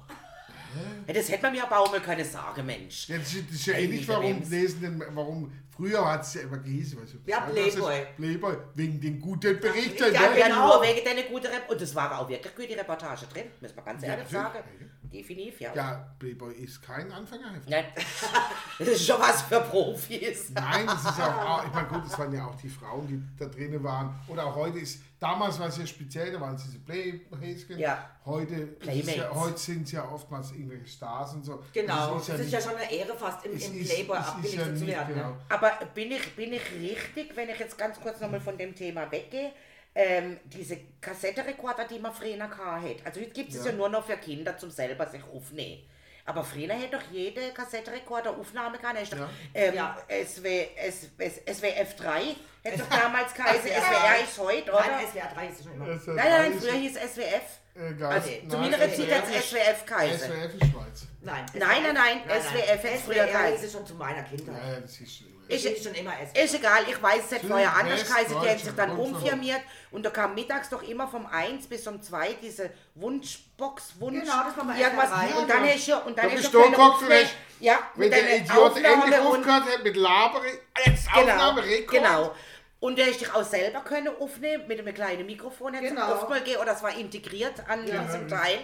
Ja, das hätte man mir aber auch mal können sagen, Mensch. Ja, das ist ja ähnlich, dieser warum lesen denn, warum früher hat es ja immer gehießen, du, Ja, Playboy. Playboy, wegen den guten Berichten. Ja, ne? Ja, genau. nur wegen deiner guten Rep Und das war auch wirklich gute Reportage drin, muss man ganz ehrlich sagen. Definitiv, ja. Ja, Playboy ist kein Anfängerheft. Nein, das ist schon was für Profis. Nein, das ist auch, ich meine, gut, das waren ja auch die Frauen, die da drinnen waren. Oder auch heute ist, damals war es ja speziell, da waren es diese Playhäschen. Ja. Heute, ist ja, heute sind es ja oftmals irgendwelche Stars und so. Genau, Das das ist nicht- ja schon eine Ehre fast im, im ist- Playboy ist abgelichtet ja zu werden. genau. Ne? Aber bin ich, bin ich richtig, wenn ich jetzt ganz kurz nochmal von dem Thema weggehe? Ähm, diese Kassettenrekorder, die man früher gehabt hat. Also jetzt gibt es ja. Ja. nur noch für Kinder zum selber sich aufnehmen. Aber früher hätte doch jede Kassettenrekorder Aufnahme doch, Ja. ähm, Ja. SW, S, S, SWF3 hätte doch damals geheißen. SWR ist heute, oder? Nein, SWR 3 ist es schon immer. Nein, nein, früher hieß SWF. Äh, Also nicht. zu Nein, meiner Zeit SWF hat es ist- SWF geheißen. SWF ist Schweiz. Nein, Nein, nein, nein, SWF hätte es früher SWR geheißen. ist schon zu meiner Kindheit. Ja, ja, das ist schlimm. Ist- Ich schon immer SWR. Ist egal, ich weiß, es hat vorher anders geheißen, die haben sich dann umfirmiert und da kam mittags doch immer vom 1 bis um 2 diese Wunschbox, Wunsch, Genau, das war irgendwas. SWR3. und dann Ja, ist ja, und dann ist ja du Mensch. ja, Wenn mit der einer Idiot endlich aufgehört hat mit Labere, jetzt genau, Aufnahme, Rekord. genau. Und der ist dich auch selber können aufnehmen mit einem kleinen Mikrofon, jetzt Genau. oft mal gehen, oder es war integriert an Ja. diesem Teil.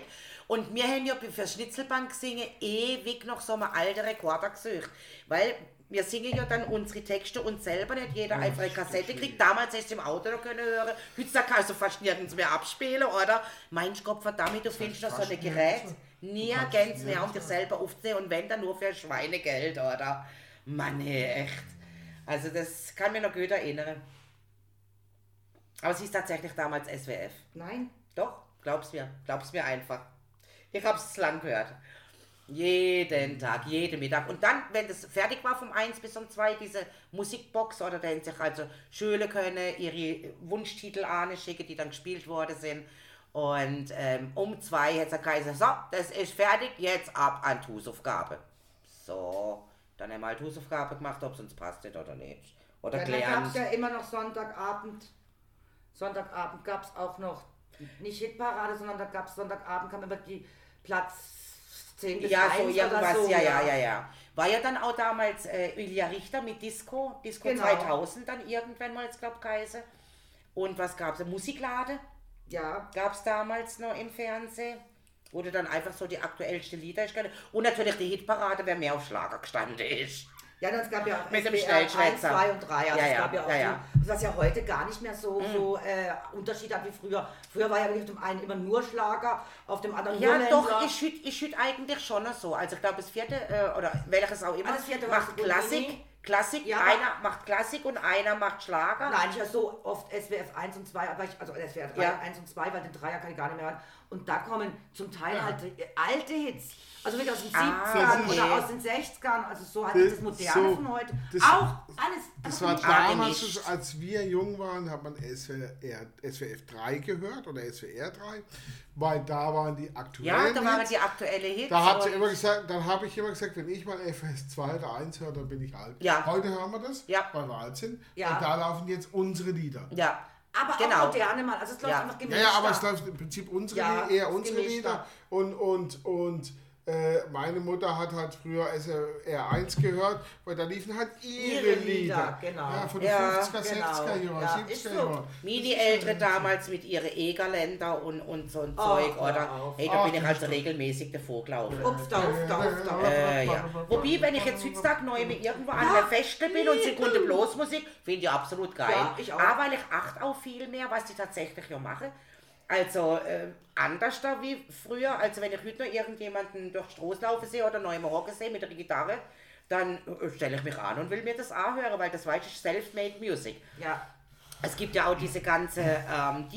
Und wir haben ja für Schnitzelbank singen ewig noch so mal alte Rekorder gesucht. Weil wir singen ja dann unsere Texte uns selber, nicht jeder einfach eine Kassette kriegt. Damals hast du im Auto noch können hören. Heutzutage kannst du fast nirgends mehr abspielen, oder? Mein Gott, verdammt, du findest noch so ein Gerät. nirgends. Mehr, um dich selber aufzunehmen und wenn dann nur für Schweinegeld, oder? Mann, ey, echt. Also das kann mich noch gut erinnern. Aber es ist tatsächlich damals SWF. Nein. Doch, glaub's mir. Glaub's mir einfach. Ich hab's lang gehört. Jeden Tag, jeden Mittag. Und dann, wenn das fertig war vom 1 bis um 2, diese Musikbox, oder dann sich also Schüler können ihre Wunschtitel schicken, die dann gespielt worden sind. Und ähm, um 2 hat der Kaiser so, das ist fertig, jetzt ab an die Hausaufgabe. So, dann wir halt Hausaufgabe gemacht, ob es uns passt oder nicht. Oder Ja, dann gab gelernt. es ja immer noch Sonntagabend. Sonntagabend gab es auch noch, nicht Hitparade, sondern da gab es Sonntagabend, kam immer die Platz 10 bis Ja, so 1 irgendwas, oder so. ja, ja, ja, ja. War ja dann auch damals äh, Ilja Richter mit Disco, Disco Genau. 2000 dann irgendwann mal, ich glaube, geheißen. Und was gab es? Musiklade Ja, gab es damals noch im Fernsehen. Wo du dann einfach so die aktuellsten Lieder ist. Und natürlich die Hitparade, wer mehr auf Schlager gestanden ist. ja, dann es gab ja auch Mit dem SWR 1, Schnellschwätzer. 2 und 3. Also Ja, es ja, gab ja auch ja, Mhm. ja. Die, was ja heute gar nicht mehr so, so äh, Unterschied hat wie früher. Früher war ja wirklich auf dem einen immer nur Schlager, auf dem anderen nur Ja, doch, ich schütt, ich schütt eigentlich schon so. Also ich glaube, das vierte, äh, oder welches auch immer, Ah, das vierte macht Klassik. Klassik, Ja. einer macht Klassik und einer macht Schlager. Nein, ich höre so oft SWF 1 und 2, aber ich, also SWF 3, Ja. 1 und 2, weil den Dreier kann ich gar nicht mehr hören. Und da kommen zum Teil halt äh, alte Hits. Also wirklich aus den 70ern Ah, oder aus den 60ern, also so halt Das- das Moderne so, von heute. das- auch alles. Das war damals, als wir jung waren, hat man SWR, SWF 3 gehört oder SWR 3, weil da waren die aktuellen Ja, da waren Hits. die aktuelle Hits. Da hat sie immer gesagt, dann habe ich immer gesagt, wenn ich mal FS 2 oder 1 höre, dann bin ich alt. Ja. Heute hören wir das, Ja. weil wir alt sind. Ja. Und da laufen jetzt unsere Lieder. Ja. Aber genau. auch moderne mal. Also es läuft Ja. einfach Ja, gemischt. ja, aber es läuft im Prinzip unsere Ja, eher unsere. Lieder und und und meine Mutter hat halt früher SR1 gehört, weil da liefen halt ihre, Ihre Lieder. Lieder, genau. Ja, von den Ja, 50er, genau. 60er Jahren, Ja, ist 70er so. Wie die Ältere damals mit ihren Egerländer und, und so ein Ach, Zeug, oder? auf. Hey, da bin Ach, ich also regelmäßig davor gelaufen. Upf, da, upf, da, upf, da. Äh, ja. Wobei, wenn ich jetzt heutzutage neu mit irgendwo an der Feste bin und Sekunde bloß Musik, finde ich absolut geil. Ja, ich auch. Aber weil ich achte auf viel mehr, was die tatsächlich ja machen. Also äh, anders da wie früher. Also wenn ich heute noch irgendjemanden durch die Straße laufen sehe oder neu im Hocken sehe mit der Gitarre, dann äh, stelle ich mich an und will mir das anhören, weil das weiß ich, Self-Made Music. Ja. Es gibt ja auch diese ganze ähm,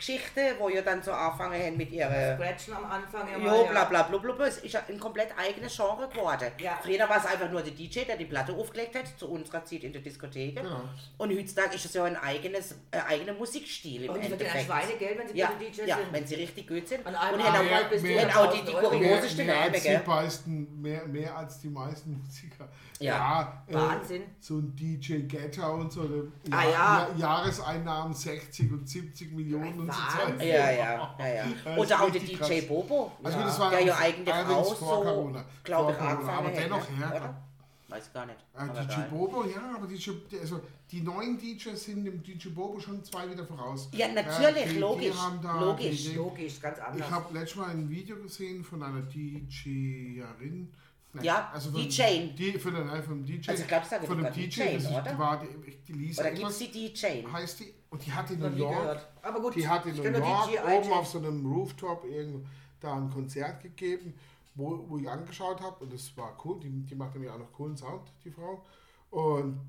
DJ-Geschichte, wo ihr dann so anfangen haben mit ihrer Scratchen am Anfang immer. Jo, ja. bla bla bla bla bla. Es ist ja ein komplett eigenes Genre geworden. Ja. Früher war es einfach nur der DJ, der die Platte aufgelegt hat, zu unserer Zeit in der Diskothek. Genau. Und heutzutage ist es ja ein eigenes, äh, eigener Musikstil im Und die verdienen ein Endeffekt. Schweinegeld, wenn sie ja, gute DJs ja, sind. wenn sie richtig gut sind. Und haben Abend auch, mehr- auch die, die 1000 Euro. Mehr, kurioseste mehr, Namen, als die gell? meisten, mehr, mehr als die meisten Musiker. Ja. äh, Wahnsinn. so ein DJ Getter und so. Ah, Ja- ja. Jahreseinnahmen 60 und 70 Millionen und so Wahnsinn. Zeug. Ja, ja, ja, ja. Oder auch der DJ krass. Bobo, Also ja, das war der ja eigentlich auch vor so, Corona. glaube ich, Corona, aber dennoch, ja. oder? Weiß gar nicht. Aber DJ. Bobo, ja, aber DJ, also die neuen DJs sind dem DJ Bobo schon zwei wieder voraus. Ja, natürlich, die, logisch, Die haben da, logisch. Die, Logisch, ganz anders. ich habe letztes Mal ein Video gesehen von einer DJerin. Nein, Ja, von, DJin. Die, von, der, nein, vom DJ. Also ich glaub, ich sage von dem DJ, ist, oder? die war die, die Lisa Oder gibt es die DJ? heißt die. Und die hat in New York, gehört. Aber gut, die hat in New York oben auf so einem Rooftop irgendwo da ein Konzert gegeben, wo, wo ich angeschaut habe und das war cool. Die, die macht nämlich auch noch coolen Sound, die Frau. Und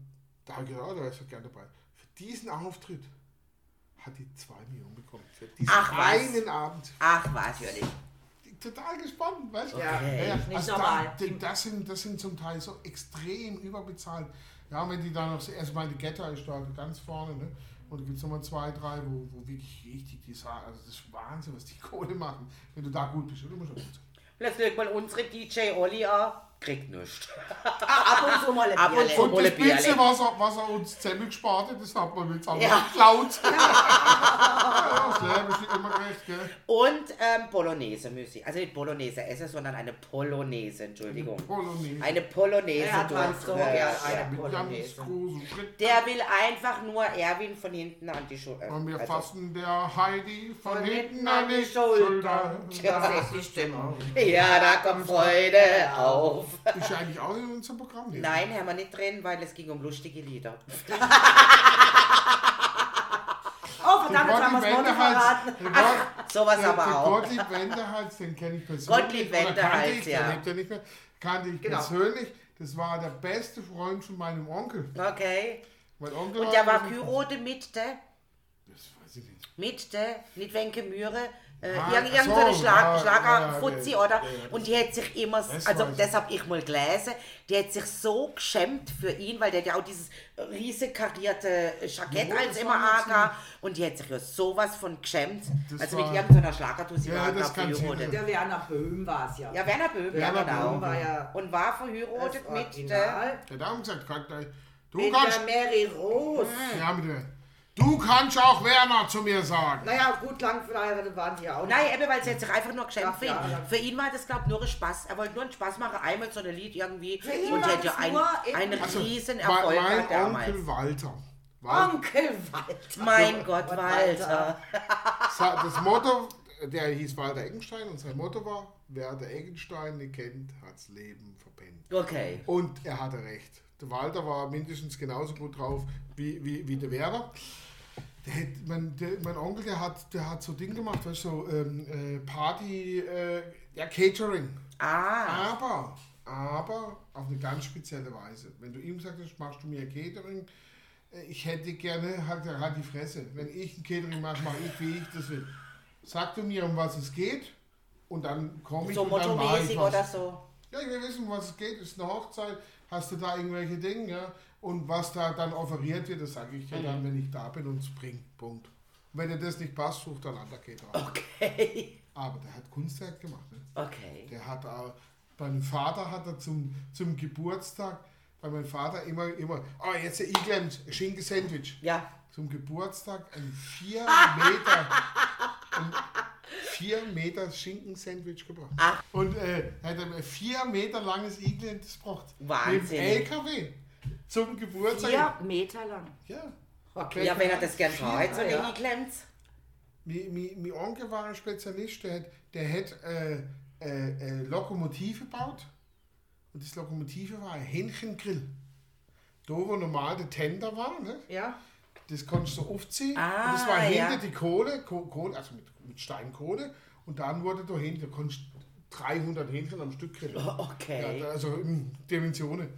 da habe ich gedacht, oh, da ist ich gerne dabei. Für diesen Auftritt hat die zwei Millionen bekommen. Für diesen Ach, was? einen Abend. Ach was, natürlich. Total gespannt, weißt du? Ja, Okay. nicht also normal. Da, die- das, sind, das sind zum Teil so extrem überbezahlt. Ja, wenn die dann noch, also meine Getter ist da ganz vorne, ne? Und da gibt es nochmal zwei, drei, wo, wo wirklich richtig die sagen, also das ist Wahnsinn, was die Kohle machen, wenn du da gut bist. Du musst auch gut sein. Plötzlich mal unsere DJ Olli an, kriegt nichts. Ah, ab und zu mal ein Ab und Bierle. zu. Und Wolle das Beste, Bierle. was er, was er uns zusammengespart hat, das hat man jetzt auch ja. geklaut. ja, das Leben ist nicht immer recht, gell? Und ähm, Bolognese Musik. Also nicht Bolognese essen, sondern eine Polonaise, Entschuldigung. Polonaise. Eine Polonaise Er ganz so äh, gern ja. eine Polonaise. Der will einfach nur Erwin von hinten an die Schulter. Und wir also, fassen der Heidi von, Von hinten an die Schulter. Das ist die Stimmung. ja, da kommt Freude auf. Ist ja eigentlich auch in unserem Programm. ne? Nein, haben wir nicht drin, weil es ging um lustige Lieder. Jetzt haben wir das Motto verraten. Der Gott, Sowas der, aber der auch. Gottlieb Wenderhals, den kenne ich persönlich. Gottlieb Wenderhals, ich, ja. Der lebt ja nicht mehr. Kannte ich Genau. persönlich. Das war der beste Freund von meinem Onkel. Okay. Mein Onkel Und der war das geheiratet mit der, weiß ich nicht. mit der, nicht Wenke Mühre, äh, Ah, irgend, irgend so eine so, Schlag, ja, oder? Und die hat sich immer, also das habe ich mal gelesen, die hat sich so geschämt für ihn, weil der hat ja auch dieses riesig karierte Jackett Ja, als immer angehabt und die hat sich ja sowas von geschämt. Das also mit irgendeiner Schlagertussi Ja, war das er verheiratet. Der Werner Böhm war es ja. Ja, Werner Böhm, ja, Werner genau. Böhm war ja Und war verheiratet mit der... Der hat auch gesagt, du Mit kannst. der Mary Rose. Ja, mit der, du kannst auch Werner zu mir sagen. Naja, gut lang verheiratet waren die ja auch. Nein, eben, weil sie hat sich einfach nur für ihn. ja, ja. Für ihn war das, glaube ich, nur ein Spaß. Er wollte nur einen Spaß machen, einmal so ein Lied irgendwie. ihn und war hat ja das ein, einen Also, riesen Mein, Erfolg mein damals. Onkel Walter. Walter Onkel Walter. Mein Gott, Gott, Walter. sa- das Motto, der hieß Walter Eggenstein und sein Motto war, wer der Eggenstein nicht kennt, hat's Leben verpennt. Okay. Und er hatte recht. Der Walter war mindestens genauso gut drauf wie, wie, wie der Werner. Der hat, mein, der, mein Onkel, der hat, der hat so Ding gemacht, weißt du, so ähm, äh, Party, äh, ja, Catering. Ah, Aber, aber auf eine ganz spezielle Weise. Wenn du ihm sagst, machst du mir Catering, äh, ich hätte gerne, halt, halt die Fresse. Wenn ich ein Catering mache, mache ich, wie ich das will. Sag du mir, um was es geht und dann komme ich so und dann mache ich was. oder so. Ja, ich will wissen, um was es geht. Ist eine Hochzeit. Hast du da irgendwelche Dinge? Ja? Und was da dann offeriert wird, das sage ich ja Mhm. dann, wenn ich da bin und es bringt. Punkt. Und wenn dir das nicht passt, sucht dann anderer Caterer. Okay. Aber der hat Kunstwerk gemacht. Ne? Okay. Der hat auch, beim Vater hat er zum, zum Geburtstag, bei meinem Vater immer, immer, oh, jetzt ein eingeklemmt, ein Schinken-Sandwich. Ja. Zum Geburtstag ein 4 Meter, ein Meter Schinken-Sandwich gebracht. Ach. Und äh, er hat ein vier Meter langes Iglendes gebracht. Wahnsinn. Mit dem LKW. Zum Geburtstag. Vier Meter lang. Ja. Okay. Ja, wenn er das gern Vier- hat, so ja. E-Klemms. Mein, mein, mein Onkel war ein Spezialist, der hat, der hat äh, äh, äh, Lokomotive gebaut. Und das Lokomotive war ein Hähnchengrill. Da, wo normal der Tender war, ne? Ja. das konntest du aufziehen. Ah, und das war ja. hinter die Kohle, Ko- Kohle also mit, mit Steinkohle. Und dann wurde da hinten, da konntest du 300 Hähnchen am Stück grillen. Oh, okay. Ja, also in Dimensionen.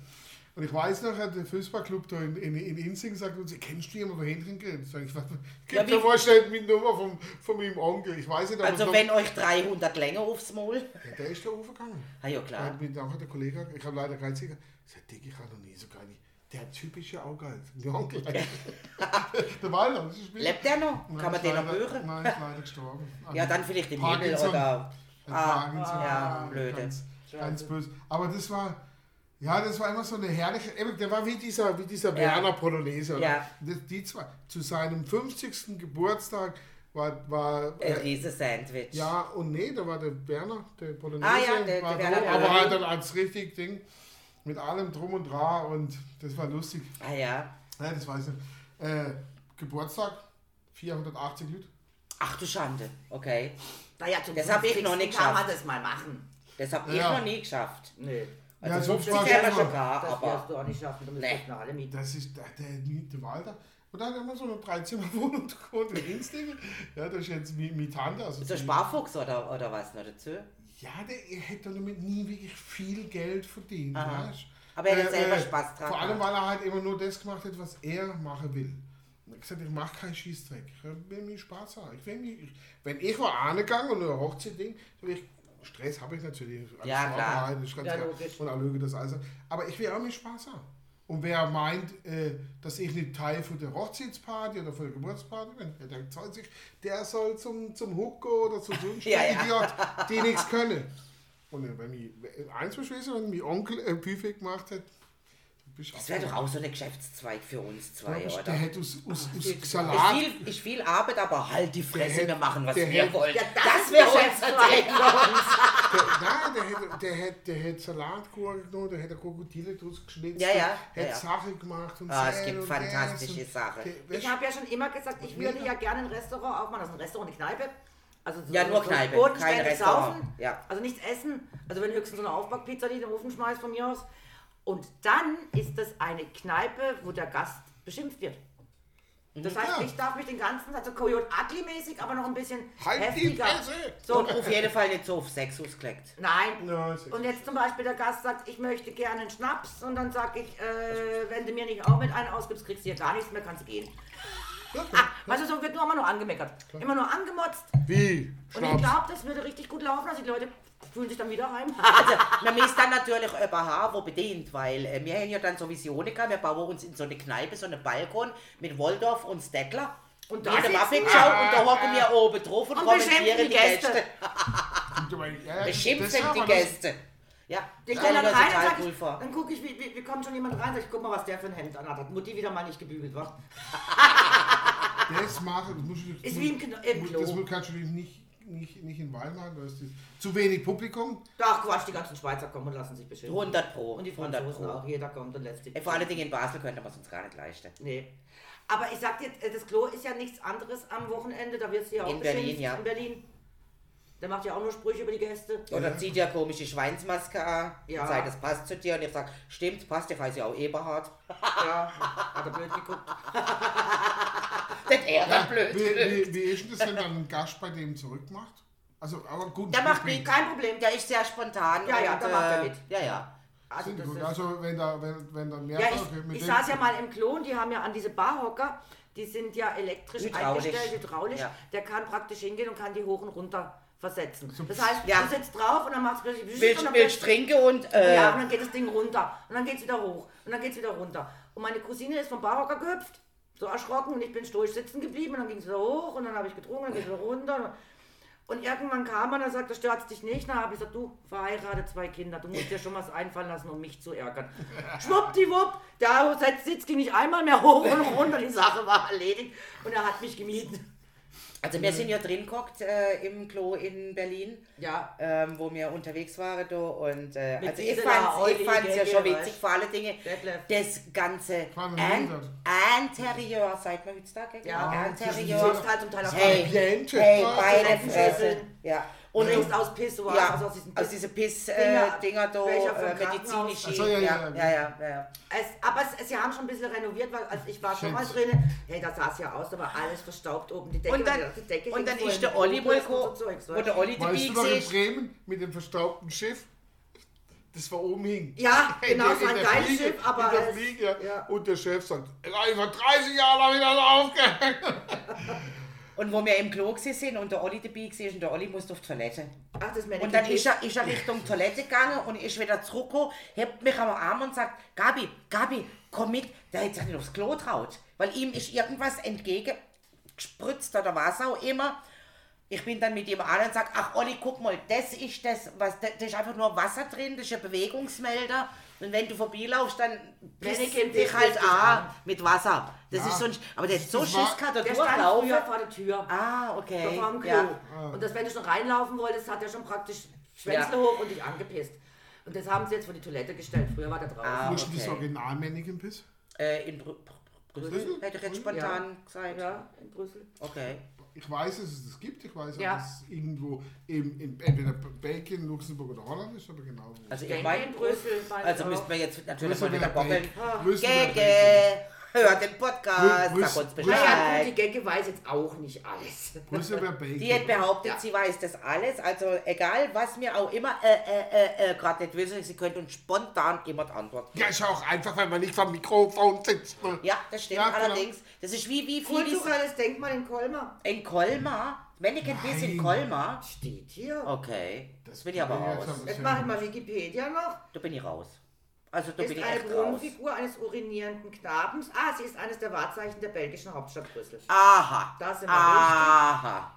Und ich weiß noch, hat der Fußballclub da in, in, in Inzing gesagt, uns, kennst du jemanden, der Hähnchen grillt? Sag ich, was? Ja, Gib mir mal schnell die Nummer vom, von meinem Onkel. Ich weiß nicht, ob Also wenn euch 300 länger aufs Maul. ja, der ist da hochgegangen. Ah ja, klar. hat mir nachher der Kollege, ich habe leider keinen Sieger, ich sag, Dick, ich habe noch nie so geil. Der typische Augeil. Der Onkel. der Walter, das ist. Lebt der noch? Nein, Kann man ist den noch hören? Nein, ist leider gestorben. Ja, dann vielleicht im Himmel oder... Ah, ja, blöde. Ganz, ganz böse. Aber das war, ja, das war immer so eine herrliche, eben, der war wie dieser, wie dieser Ja. Berner Polonaise. Oder? Ja. Die zwei, zu seinem 50. Geburtstag war, war Ein äh, riesen Sandwich. ja und nee, da war der Berner, der Polonaise, Ah ja, der- war der da, Werner aber halt dann als richtig Ding mit allem drum und dran und das war lustig. Ah ja. Ja, das weiß ich. Äh, Geburtstag, 480 Leute. Ach du Schande. Okay. Naja, zum Das hab ich 50. noch nicht kann man geschafft. das mal machen. Das habe Ja. ich noch nie geschafft. Nee. Also Ja, sonst 50 war immer- schon gar, Das aber... wirst du auch nicht schaffen, du müsstest nee. alle mieten. Das ist der, der Miete Walter. Und dann haben wir so eine Dreizimmerwohnung gewohnt in Instinge. Ja, das ist jetzt mi- mit Tante. Also So die- Sparfuchs oder, oder was noch dazu? Ja, der hätte damit nie wirklich viel Geld verdient. Weißt? Aber er hat selber Spaß dran Vor allem, weil er halt immer nur das gemacht hat, was er machen will. Und er hat gesagt, ich mache keinen Schießdreck. Ich will mir Spaß haben. Ich will mich, ich, wenn ich war angegangen und eine Hochzeit Ding, so ich, Stress habe ich natürlich. Alles Ja, klar. vorbereitet, ist ganz Ja, klar. logisch. Und alle das alles. Aber ich will auch mit Spaß haben. Und wer meint, äh, dass ich nicht Teil von der Hochzeitsparty oder von der Geburtsparty bin, der zahlt sich, der soll zum, zum Hucko oder zu so einem Ja, ja. Idiot, die nichts können. Und äh, wenn mich, eins verschwissen, wenn mein Onkel ein Buffet gemacht hat, bist Das wäre doch auch so ein Geschäftszweig für uns zwei, ich, oder? Der hätte aus, aus, aus Ist Salat. viel, ist viel Arbeit, aber halt die Fresse, hätte- wir machen, was wir hätte- wollen. Ja, das, das wäre unser Geschäftszweig für uns. Der, nein, der hätte, der hätte, der hätte Salatgurken genommen, der hätte Krokodile draus geschnitzt. Ja, ja, Hätte ja. Sachen gemacht und Ah, es gibt und fantastische und- Sachen. Ich habe ja schon immer gesagt, ich würde ja gerne ein Restaurant aufmachen, also ein Restaurant, eine Kneipe. Also so Ja, nur so Kneipe, kein Restaurant. saufen. Ja. Also nichts essen. Also wenn höchstens so eine Aufbackpizza, die ich in den Ofen schmeißt von mir aus. Und dann ist das eine Kneipe, wo der Gast beschimpft wird. Das heißt, Ja. ich darf mich den ganzen, also Coyote Ugly-mäßig, aber noch ein bisschen Halt heftiger. So, Und auf jeden Fall nicht so auf Sex ausgelegt. nein. Ja, Und jetzt zum Beispiel der Gast sagt, ich möchte gerne einen Schnaps und dann sage ich, äh, wenn du mir nicht auch mit einem ausgibst, kriegst du hier gar nichts mehr, kannst du gehen. Ah, weißt du, so wird nur immer nur angemeckert. Immer nur angemotzt. Wie? Und ich Schnaps. glaube, das würde richtig gut laufen. Also die Leute fühlen sich dann wieder heim. Also, man muss dann natürlich über wo bedient, weil äh, wir haben ja dann so Visionen gehabt, wir bauen uns in so eine Kneipe, so einen Balkon mit Waldorf und Steckler. Und da dem sitzen Muppet-Show und da hocken wir oben drauf und, Und kommentieren die Gäste. Gäste. Beschimpfen das die Gäste. Ja, Ich gehe mir dann rein und total sag cool ich, vor. dann gucke ich, wie, wie, wie kommt schon jemand rein, sag ich, guck mal, was der für ein Hemd anhat. Hat Mutti wieder mal nicht gebügelt, wa? Das, machen, das musst du, Ist wie im Kno- im Klo. Das kannst du nicht, nicht, nicht in Wein machen, da ist das zu wenig Publikum. Doch, Quatsch, die ganzen Schweizer kommen und lassen sich beschimpfen. 100 pro. Und die 100 Franzosen auch. Jeder kommt und lässt sich Äh, Vor allen Dingen in Basel könnte man es uns gar nicht leisten. Nee. Aber ich sag dir, äh, das Klo ist ja nichts anderes am Wochenende, da wird sie ja auch In Berlin, ja. In Berlin. Der macht ja auch nur Sprüche über die Gäste. Oder zieht ja komische Schweinsmaske an Ja. und sagt, das passt zu dir. Und ich sag, stimmt, passt, ich heiße ja auch Eberhard. Ja, hat er blöd geguckt. Das er dann Wie, blöd. wie, wie ist denn das, wenn dann ein Gast bei dem zurückmacht? Also, aber gut. Der macht mit, Kein Problem. der ist sehr spontan. Ja, ja, da macht er äh, mit. Ja, ja. Also, gut. also wenn da, wenn, wenn dann mehr ja, ich, ich saß ja mal im Klo und die haben ja an diese Barhocker, die sind ja elektrisch Hydraulisch. eingestellt, hydraulisch. Ja. Der kann praktisch hingehen und kann die hoch und runter versetzen. Das heißt, Ja. du sitzt drauf und dann macht es plötzlich Willst, und dann willst trinken und. Äh, Ja, und dann geht das Ding runter. Und dann geht es wieder hoch. Und dann geht es wieder runter. Und meine Cousine ist vom Barhocker gehüpft. So erschrocken und ich bin stoisch sitzen geblieben. Und dann ging es wieder hoch und dann habe ich getrunken, dann wieder runter. Und irgendwann kam er und sagte, stört dich nicht. Dann habe ich gesagt, du, verheiratet zwei Kinder, du musst dir schon was einfallen lassen, um mich zu ärgern. Schwuppdiwupp, der Sitz ging nicht einmal mehr hoch und runter, die Sache war erledigt und er hat mich gemieden. Also wir sind ja drin gehockt äh, im Klo in Berlin, Ja. ähm, wo wir unterwegs waren da und äh, also ich fand fand's ja schon weißt witzig, vor allen Dingen das ganze An. Interieur, sagt man heutzutage? Ja, Interieur. Du sitzt halt zum Teil auf Hey, hey, Ja, beide. Fresse. Ja. Und trinkst aus Pissoir, ja, also aus diesen aus Piss- diese Piss-Dinger Dinger, äh, da, äh, medizinische. Ach so, ja, ja, ja, ja, ja. Es, aber es, sie haben schon ein bisschen renoviert, weil also ich war schon mal drin. Hey, da sah es ja aus, da war alles verstaubt oben. Die Decke, Und dann, die Decke und dann ist der Olli wohl wo weißt der du? Olli Weißt dabei du noch in war. Bremen mit dem verstaubten Schiff? Das war oben hing. Ja, genau, so in ein geiles Fliege, Schiff, aber In der es- Fliege, ja. ja. Und der Chef sagt, "Ey, vor 30 Jahren habe ich das aufgehängt. Und wo wir im Klo sind und der Olli dabei war und der Olli musste auf die Toilette. Ach, das Und dann ist er, ist er Richtung Toilette gegangen und ist wieder zurückgekommen, hebt mich am Arm und sagt, Gabi, Gabi, komm mit. Der hat sich nicht aufs Klo traut, weil ihm ist irgendwas entgegengespritzt oder was auch immer. Ich bin dann mit ihm an und sage, ach Olli, guck mal, das ist das, was, das ist einfach nur Wasser drin, das ist ein Bewegungsmelder. Und wenn du vorbeilaufst, dann pisst dich halt an an. mit Wasser. Das Ja. ist so ein, aber der hat so Schiss gehabt, Der stand früher vor der Tür. Ah, okay. vor dem Klo. Ja. Und das, wenn du schon reinlaufen wolltest, hat er schon praktisch Schwänzle Ja. hoch und dich angepisst. Und das haben sie jetzt vor die Toilette gestellt. Früher war der draußen. Ah, Wo ist denn das okay. Original Mannequin Piss? Äh, in Brü Brü Brüssel, Brüssel? hätte ich jetzt spontan gesagt. Ja, in Brüssel. Okay. Ich weiß, dass es das gibt. Ich weiß, Ja. dass es irgendwo im, in, entweder Belgien, Luxemburg oder Holland ist, aber genau wo. Also Ich meine, in Brüssel. also müssten wir jetzt natürlich Brüssel mal wieder Belgien. Gege, hört den Podcast, Brü- sag uns Naja, gut, die Bescheid. Gegge weiß jetzt auch nicht alles. Die hat behauptet, Ja. sie weiß das alles. Also egal, was mir auch immer äh, äh, äh, äh, gerade nicht wissen, sie könnte uns spontan immer die Antwort geben. Ja, ist auch einfach, wenn man nicht vom Mikrofon sitzt. Ne? Ja, das stimmt Ja, allerdings. Das ist wie, wie vieles Kulturelles Denkmal in Colmar. in Colmar. Mannequin Biss in Nein. Colmar. Steht hier. Okay, das bin ich aber raus. das Jetzt mache ich mal Wikipedia noch. Da bin ich raus. Also da bin Ist ich eine. Brunnenfigur eines urinierenden Knabens. Ah, sie ist eines der Wahrzeichen der belgischen Hauptstadt Brüssel. Aha. Da sind wir Aha.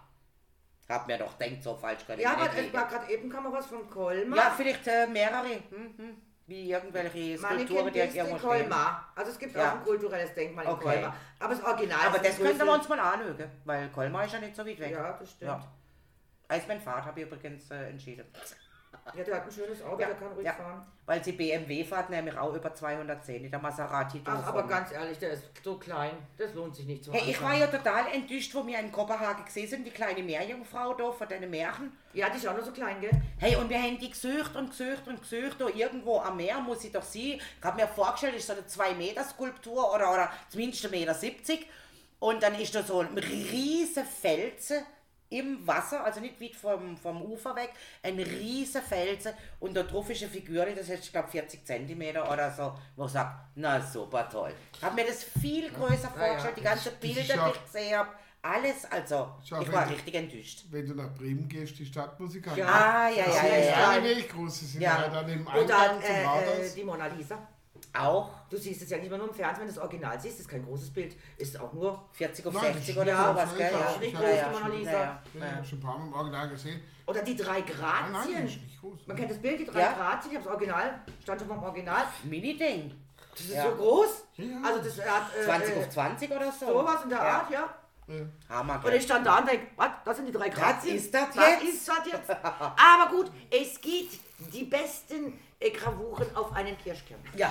Hab mir doch denkt so falsch ich Ja, aber es war gerade eben kam was von Colmar. Ja, vielleicht äh, mehrere. Hm, hm. Wie irgendwelche Skulpturen, die in irgendwo stehen. Colmar. Also es gibt Ja. auch ein kulturelles Denkmal in Okay. Colmar. Aber das Original Aber das in könnten wir uns mal anhören, weil Colmar ist ja nicht so weit weg. Ja, das stimmt. Ja. Als mein Vater habe ich übrigens äh, entschieden. Ja, der hat ein schönes Auto, Ja, der kann ruhig ja. fahren. Weil sie BMW fährt nämlich auch über 210, der Maserati. Ach, aber ganz ehrlich, der ist so klein. Das lohnt sich nicht zu Hey, ich war ja total enttäuscht, wo wir in Kopenhagen gesehen sind, die kleine Meerjungfrau da von deinen Märchen. Ja, die ist auch nur so klein, gell? Hey, und wir haben die gesucht und gesucht und gesucht, da irgendwo am Meer muss sie doch sein. Ich habe mir vorgestellt, ist so eine 2-Meter-Skulptur oder, oder zumindest 1,70 Meter. Und dann ist da so ein riese Felsen im Wasser, also nicht weit vom, vom Ufer weg, ein riese Felsen und da drauf ist eine Figur, das ist, ich glaube, 40 Zentimeter oder so, wo ich sage, na super toll. Ich habe mir das viel größer Ja, ja. vorgestellt, die ganzen Bilder, ja- die ich gesehen habe, alles, also, Schau, ich war richtig enttäuscht. Wenn du nach Bremen gehst, die Stadtmusik an. Ah, ja, ja, Das ja, ja. ja. ja. Groß, sie sind Ja. ja. dann im Und Eingang dann zum äh, äh, die Mona Lisa. Auch Du siehst es ja nicht mehr nur im Fernsehen, wenn du das Original siehst, ist kein großes Bild. Ist auch nur 40 auf Nein, 60 das- oder ja, sowas, gell? ist Ja, nicht groß, ja, die Mona Lisa. ja, Ja, schon ein paar Mal im Original gesehen. Oder die drei Nein, nein, Grazien. die ist nicht groß. Man kennt das Bild, die drei Ja. Grazien, ich habe das Original, stand schon vom Original. Mini-Ding. Das ist Ja. so groß. Also das hat äh, 20 äh, auf 20 oder so. sowas in der ja. Art, ja. Ja. Hammer, Und ich stand da und denke, was, das sind die drei Grazien? ist das Was jetzt? ist das jetzt? Aber gut, es gibt die besten äh, Gravuren auf einen Kirschkern. Ja.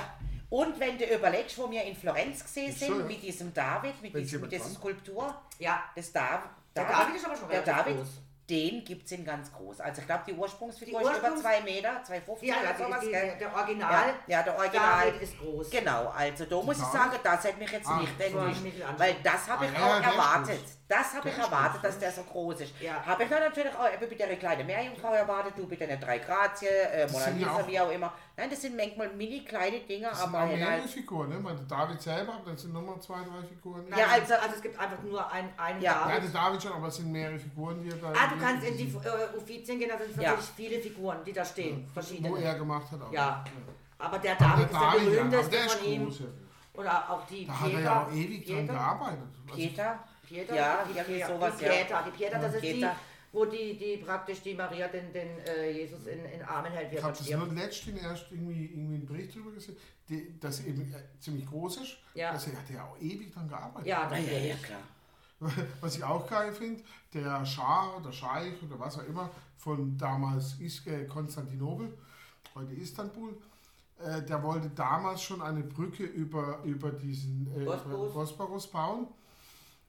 Und wenn du überlegst, wo wir in Florenz gesehen so, sind, ja. mit diesem David, mit, diesem, mit dieser. Skulptur, Ja, das Dav Der David ist aber schon der relativ David, groß. den gibt es in ganz groß. Also ich glaube, die Ursprungsfigur Die ist über Ursprungs- 2 Meter, 2,50 ja, oder also sowas, die, gell? der Original. Ja, ja, der Original. David ist groß. Genau, also da muss ich sagen, das hat mich jetzt Ah, nicht so enttäuscht. Weil das habe Ah, ich ja, auch erwartet. groß. Das habe ich erwartet, dass der so groß ist. Ja. Habe ich dann natürlich auch eben bei der kleinen Meerjungfrau erwartet, du bei den drei Grazie, äh, Mona sind ja Lisa, wie auch immer. Nein, das sind manchmal mini kleine Dinge, Das sind aber auch halt, mehrere Figuren, ne? Weil der David selber, aber das sind nochmal zwei, drei Figuren. Nein, Ja, also- also es gibt einfach nur ein, einen Ja. Ja, David. der David schon, aber es sind mehrere Figuren, die er da. Ah, du kannst in die äh, Uffizien gehen, da sind Ja. natürlich viele Figuren, die da stehen, Wo verschiedene. er gemacht hat. Auch. Ja. Aber der Aber David der ist der ja, aber berühmteste von ihm. groß. Ja. Oder auch die Da hat er ja auch ewig dran Pieter? gearbeitet. Also, Peter, Pieter? Ja, die irgendwie Pieter, sowas, die ja. Pieter, die Pieter, das ist die, wo die, die praktisch die Maria den, den äh, Jesus in, in Armen hält, Ich habe das nur letztens erst irgendwie, irgendwie einen Bericht darüber gesehen, die, dass eben äh, ziemlich groß ist. Ja. Dass er hat ja auch ewig dran gearbeitet. Ja, ja, ja, natürlich. klar. Was ich auch geil finde, der Schah oder Scheich oder was auch immer von damals Is äh, Konstantinopel, heute Istanbul, äh, der wollte damals schon eine Brücke über, über diesen äh, Bosporus. Bosporus bauen.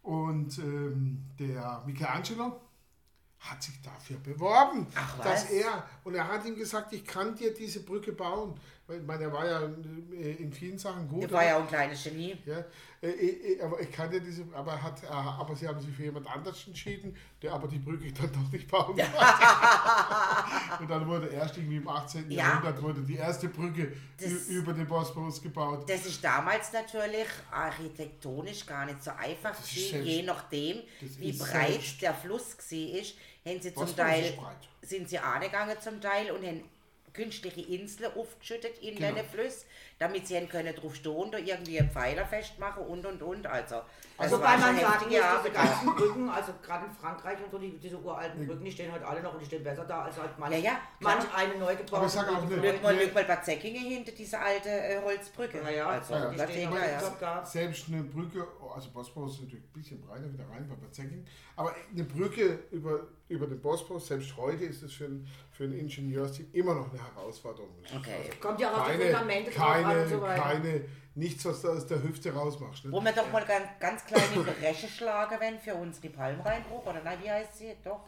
Und ähm, der Michelangelo hat sich dafür beworben, Ach, dass er, und er hat ihm gesagt, ich kann dir diese Brücke bauen. Weil, ich meine, er war ja äh, in vielen Sachen gut. Der war ja auch ein kleines Genie. Ja, äh, äh, aber ich kannte diese, aber er hat, äh, aber sie haben sich für jemand anders entschieden, der aber die Brücke dann doch nicht bauen wollte. Und dann wurde erst irgendwie im 18. Ja. Jahrhundert wurde die erste Brücke Das- über den Bosporus gebaut. Das ist damals natürlich architektonisch gar nicht so einfach, gewesen, je nachdem, wie breit der Fluss war, ist, haben sie zum Teil, sind sie angegangen zum Teil und haben künstliche Inseln aufgeschüttet in Genau. den Fluss, damit sie können drauf stehen, da irgendwie einen Pfeiler festmachen und und und. Also, Also, schon man sagen muss, heftige diese ganzen Brücken, also gerade in Frankreich und so, die, diese uralten Brücken, die stehen halt alle noch und die stehen besser da als halt manch, Ja, ja, manch eine neu gebaute Aber ich sag auch Brücke. nicht- Lüg mal, lüg mal bei Zeckingen hinter dieser alte äh, Holzbrücke. Ja, ja, also, die das stehen ja. Selbst eine Brücke, also Bosporus ist natürlich ein bisschen breiter wieder rein bei Bazecking, aber eine Brücke über, über den Bosporus, selbst heute ist es für ein, für ein Ingenieursteam immer noch eine Herausforderung. Okay. Kommt ja auch auf die Keine, Fundamente an keine, und so weiter. keine, nichts, was du aus der Hüfte rausmachst. Ne? Wo wir doch mal ganz, ganz kleine Breche schlagen werden für unsere Palmrheinbrücke, oder nein, wie heißt sie? Doch.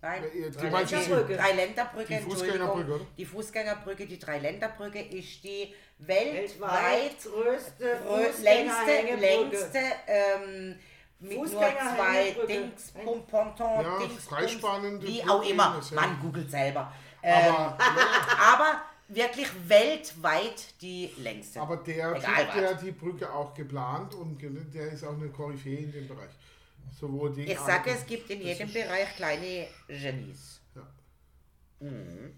Nein. Die. Dreiländerbrücke, Die Entschuldigung. Fußgängerbrücke, oder? Die Fußgängerbrücke, die Dreiländerbrücke ist die Weltweit weltweit größte grö- längste, längste ähm, mit nur zwei. Dings, Pom, Ponton, Ja, Dings, freispannende wie auch immer. das ja. Man googelt selber. Ähm, Aber, aber wirklich weltweit die längste. aber der Egal der hat die Brücke auch geplant und der ist auch eine Koryphäe in dem Bereich. Sowohl die Ich sage, es gibt in jedem Bereich kleine Genies. Ja. Mhm.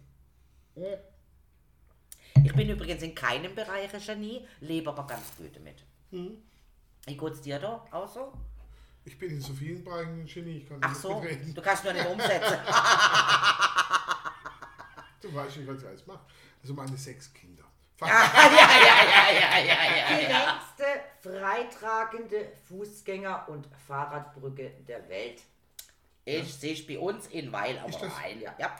Ich bin übrigens in keinem Bereich ein Genie, lebe aber ganz gut damit. Mhm. Wie geht's dir da auch so? Ich bin in so vielen Bereichen ein Genie, ich kann Ach nicht so, mitreden. du kannst nur nicht umsetzen. Du weißt nicht, was ich alles mache. Also meine sechs Kinder. ja, ja, ja, ja, ja, ja, Die ja. längste freitragende Fußgänger- und Fahrradbrücke der Welt. Ich sehe bei uns in Weil am Rhein. Ja.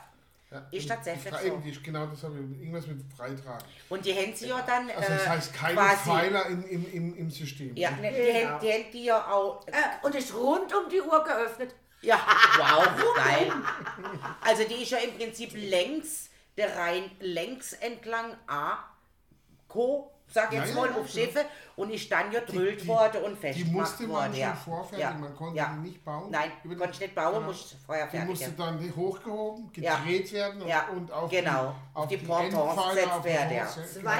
Ja, Ist tatsächlich die so. die, genau das habe ich, irgendwas mit Freitragen. Und die haben sie ja dann Also das äh, heißt keine quasi... Pfeiler im, im, im, im System. Ja, ne, die, Genau. haben, die haben die ja auch... Äh, und ist rund um die Uhr geöffnet. Ja, wow, geil. Also die ist ja im Prinzip längs, der Rhein längs entlang A, Co, sag jetzt Ja, mal, ja, auf genau. Schiffe und ist dann ja drüllt die- worden und Die festgemacht musste man worden. schon ja. vorfertigen, ja. man konnte ja. die nicht bauen. Nein, Über die- konnte nicht bauen, genau. musste vorher Die fertig musste dann hochgehoben, Ja. gedreht werden und- Ja, und auf genau. die, Auf die Pontons Endpfeiler, gesetzt die werden, ja. Pontons, genau.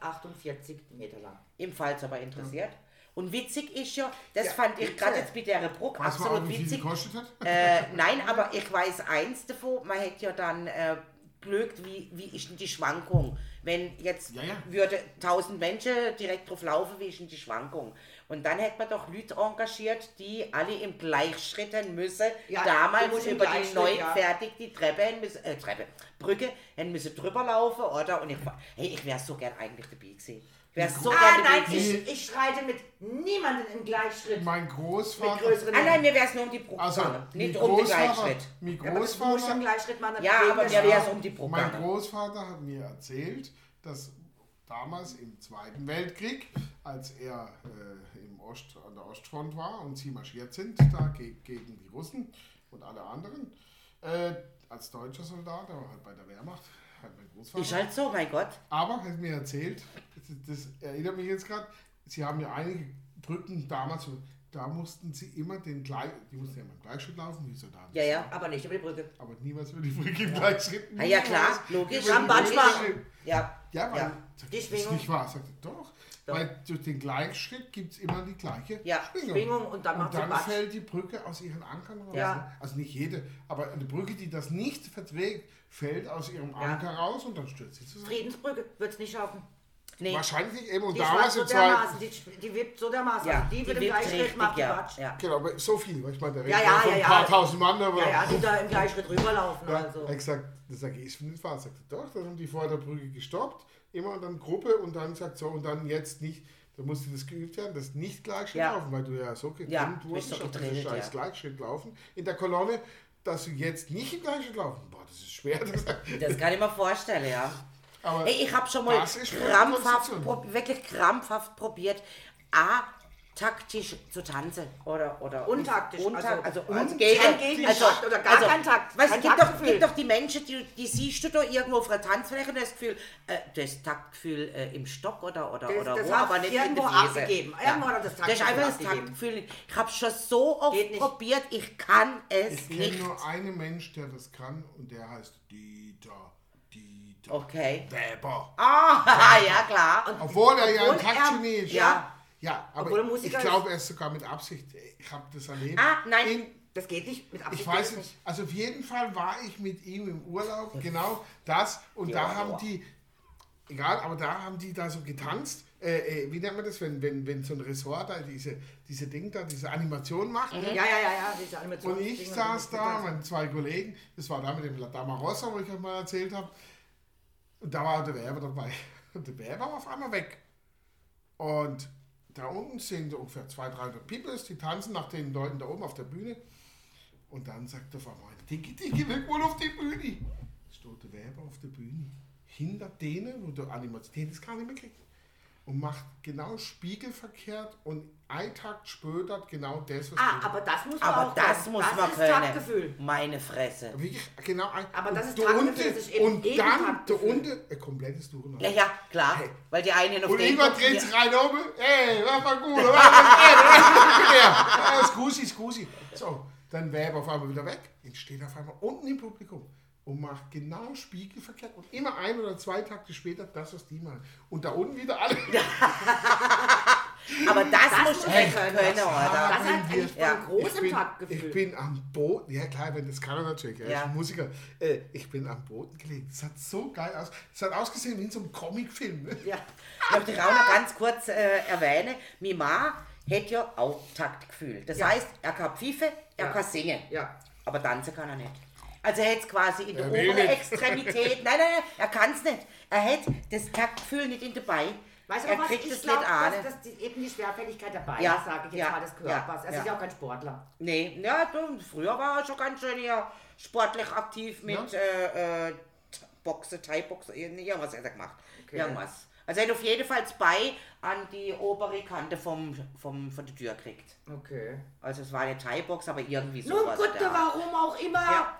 248 Meter lang. Im Fall aber interessiert. Und witzig ist ja, das Ja, fand ich gerade jetzt bei der Bruck absolut wie viel sie witzig. gekostet hat? Äh, nein, aber ich weiß eins davon, man hätte ja dann äh, gelögt, wie, wie ist denn die Schwankung? Wenn jetzt Ja, ja. würde 1000 Menschen direkt drauf laufen, wie ist denn die Schwankung? Und dann hätte man doch Leute engagiert, die alle im Gleichschritten müssen, Ja, die damals über die neu ja. fertigte Treppe, hin müssen, äh, Treppe, Brücke, hin müssen drüber laufen, oder? Und ich, war- hey, ich wäre so gern eigentlich dabei gewesen. Wäre so Ah, nein, ich, ich schreite mit niemandem im Gleichschritt. Mein Großvater, Ah nein, mir wäre es nur um die Brücke also nicht um den Großvater, Gleichschritt. mein Ja, aber Großvater, Gleichschritt machen. Ja, aber mir wäre es um die Brücke mein. Großvater hat mir erzählt, dass damals im Zweiten Weltkrieg, als er äh, im Ost, an der Ostfront war und sie marschiert sind, da ge gegen die Russen und alle anderen, äh, als deutscher Soldat, aber halt bei der Wehrmacht, halt mein Großvater. Ist halt so, mein Gott. Aber hat mir erzählt, das, das erinnert mich jetzt gerade, sie haben ja einige Brücken damals, da mussten sie immer den gleich, die mussten ja immer im Gleichschritt laufen, wie Soldaten. Ja, ja. Aber nicht über die Brücke. Aber niemals über die Brücke im Gleichschritt. Ah, ja, klar, logisch. Am Manchmal. Ja. Ja, weil, Ja. Die das ist Schwingung. nicht wahr, sagt er, doch. Weil durch den Gleichschritt gibt es immer die gleiche Ja, Schwingung. Schwingung und dann macht sie dann fällt die Brücke aus ihren Ankern raus. Ja. Also nicht jede, aber eine Brücke, die das nicht verträgt, fällt aus ihrem Ja. Anker raus und dann stürzt sie zusammen. Friedensbrücke wird es nicht schaffen. Nee. Wahrscheinlich nicht eben. Und Die damals schwankt so dermaßen, die, die wippt so dermaßen. Ja, Also die, wird im Gleichschritt, macht ja. Batsch. ja. Genau, aber so viel, weil ich meine, der Ja, redet ja, von ja, ein ja. paar tausend Mann, aber. Ja, ja, die da im Gleichschritt rüberlaufen. Ja, Also. er hat gesagt, das sage ich, ist nicht wahr. Sagt doch, dann haben die vor der Brücke gestoppt, immer und dann Gruppe und dann sagt so, und dann jetzt nicht. Da musste das geübt werden, das nicht Gleichschritt Ja. laufen, weil du ja so getrimmt Ja, du wurdest bist so auf dieses scheiß ja. Gleichschritt laufen in der Kolonne, dass du jetzt nicht im Gleichschritt laufen. Boah, das ist schwer. Das, Das kann ich mir vorstellen, ja. aber Hey, ich habe schon mal krampfhaft, wirklich krampfhaft probiert, A, taktisch zu tanzen. Oder, oder Untaktisch, Untak, also also, also, kein Gegentakt oder gar kein Takt, Weißt, kein es gibt, doch, Taktgefühl. gibt doch die Menschen, die, die siehst du da irgendwo auf einer Tanzfläche und das Gefühl, äh, das Taktgefühl äh, im Stock oder, oder, Das- oder das wo, aber nicht irgendwo in der abgegeben. Irgendwo hat das Das ist Taktgefühl einfach das. Taktgefühl. nicht. Ich habe schon so oft probiert, ich kann es ich kenne nicht. nur einen Mensch, der das kann und der heißt Dieter. Dieter Okay. Weber. Ah, ja klar. Obwohl er ja ein Obwohl er- Taktgenie ist. ja. Ja, aber Obwohl er ich Musiker glaube, er ist sogar mit Absicht. Ich habe das erlebt. Ah, nein. In, Das geht nicht mit Absicht. Ich weiß es nicht, also auf jeden Fall war ich mit ihm im Urlaub, genau das. Und Ja, da haben ja. die, egal, aber da haben die da so getanzt. Äh, äh, wie nennt man das, wenn, wenn, wenn so ein Ressort da diese, diese Ding da, diese Animation macht? ne? Ja, ja, ja, ja, diese Animation. Und ich saß da, meine zwei Kollegen, das war da mit dem La Dama Rossa, wo ich euch mal erzählt habe. Und da war der Werber dabei. Und der Werber war auf einmal weg. Und da unten sind ungefähr 200, 300 Peoples, die tanzen nach den Leuten da oben auf der Bühne. Und dann sagt auf einmal, Dicke, Dicke, weg wohl auf die Bühne. Steht der Werber auf der Bühne, hinter denen, wo der Animation das gar nicht mehr kriegt. Und macht genau spiegelverkehrt und ein Takt später genau das, was Ah, aber das muss man Aber auch das können. muss das man ist können. Taktgefühl. Meine Fresse. Wirklich, genau ein. Aber das ist Taktgefühl, unten- das ist eben Und dann, da unten, ein komplettes Durcheinander. Ja, ja, klar. Hey. Weil die einen auf Und den dreht sich rein oben, ey, war gut, oder? Ey, ja, scusi, scusi. So, dann Weber auf einmal wieder weg, jetzt steht er auf einmal unten im Publikum und macht genau spiegelverkehrt und immer ein oder zwei Takte später das, was die machen. Und da unten wieder alle. Aber das, Das muss man können, oder? Das hat eigentlich großem ich bin, Taktgefühl. Ich bin am Boden, ja klar, wenn das kann er natürlich, er Ja. ist ein Musiker. Äh, ich bin am Boden gelegen. Das hat so geil aus. Es hat ausgesehen wie in so einem Comicfilm. Ne? Ja. Ich möchte auch noch ganz kurz äh, erwähnen, Mima hat ja auch Taktgefühl. Das Ja. heißt, er kann pfeifen, er Ja. kann singen. Ja. Aber tanzen kann er nicht. Also er hat quasi in der Er oberen. Extremität, nein, nein, nein, er kann es nicht. Er hat das Taktgefühl nicht in dabei. Weißt du, er was kriegt ich es glaube, nicht an. dass, dass die, eben die Schwerfälligkeit dabei Ja, ist, sage ich jetzt ja, mal, des ja, Körpers. Er ja. ist ja auch kein Sportler. Nee, ja, du, früher war er schon ganz schön hier sportlich aktiv mit äh, äh, T- Boxen, Thai-Boxen, irgendwas hat er gemacht. Irgendwas. Also er hat auf jeden Fall zwei an die obere Kante vom, vom, von der Tür gekriegt. Okay. Also es war eine Thai-Box, aber irgendwie Nun sowas. gut, warum auch immer. Ja.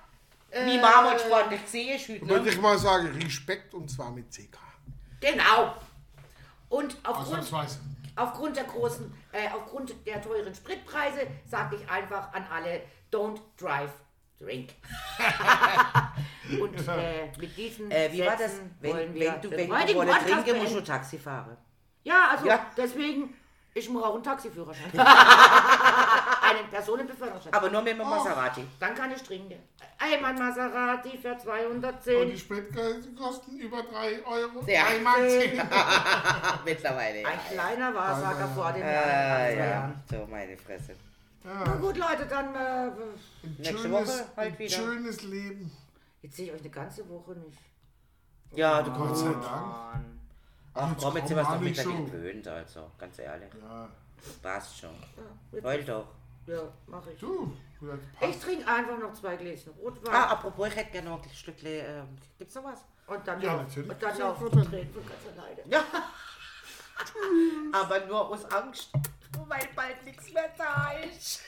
Äh, Wie Marmot sportlich sehe ich heute, Würde ne? ich mal sagen, Respekt und zwar mit CK. Genau. Und aufgrund, Ausnahmsweise. aufgrund der großen, äh, aufgrund der teuren Spritpreise sage ich einfach an alle, don't drive, drink. Und äh, mit diesen Äh, wie war das? Wenn, wollen wir wenn du, wenn du Podcast trinken, musst du. Taxi fahren. Ja, also Ja. deswegen, ich mache auch einen Taxiführerschein. einen Personenbeförderungsschein. Aber nur mit Oh. dem Maserati. Dann kann ich trinken. Ey, mein Maserati für Und 210. die Spritkosten kosten über 3 Euro. Ja. 3 Mark 10. Mittlerweile. Ja. Ein kleiner Wahrsager vor den Jahren. Äh, ja. Jahren. So, meine Fresse. Na gut, Leute, dann äh, Nächste schönes, Woche halt ein wieder. schönes Leben. jetzt sehe ich euch eine ganze Woche nicht. Ja, du Gott sei Dank. Mann. Ach Jetzt komm, jetzt sind wir es doch mittlerweile gewöhnt, also. Ganz ehrlich. Ja. Passt schon. Ja, Heul doch. Ja mache ich. Du, Ich trinke einfach noch zwei Gläschen Rotwein. Ah, apropos, ich hätte gerne noch ein Stückchen. Ähm, gibt's noch was? und dann Ja, noch, natürlich. Und dann noch Rotwein. Von ganz alleine. Ja. Aber nur aus Angst, weil bald nichts mehr da ist.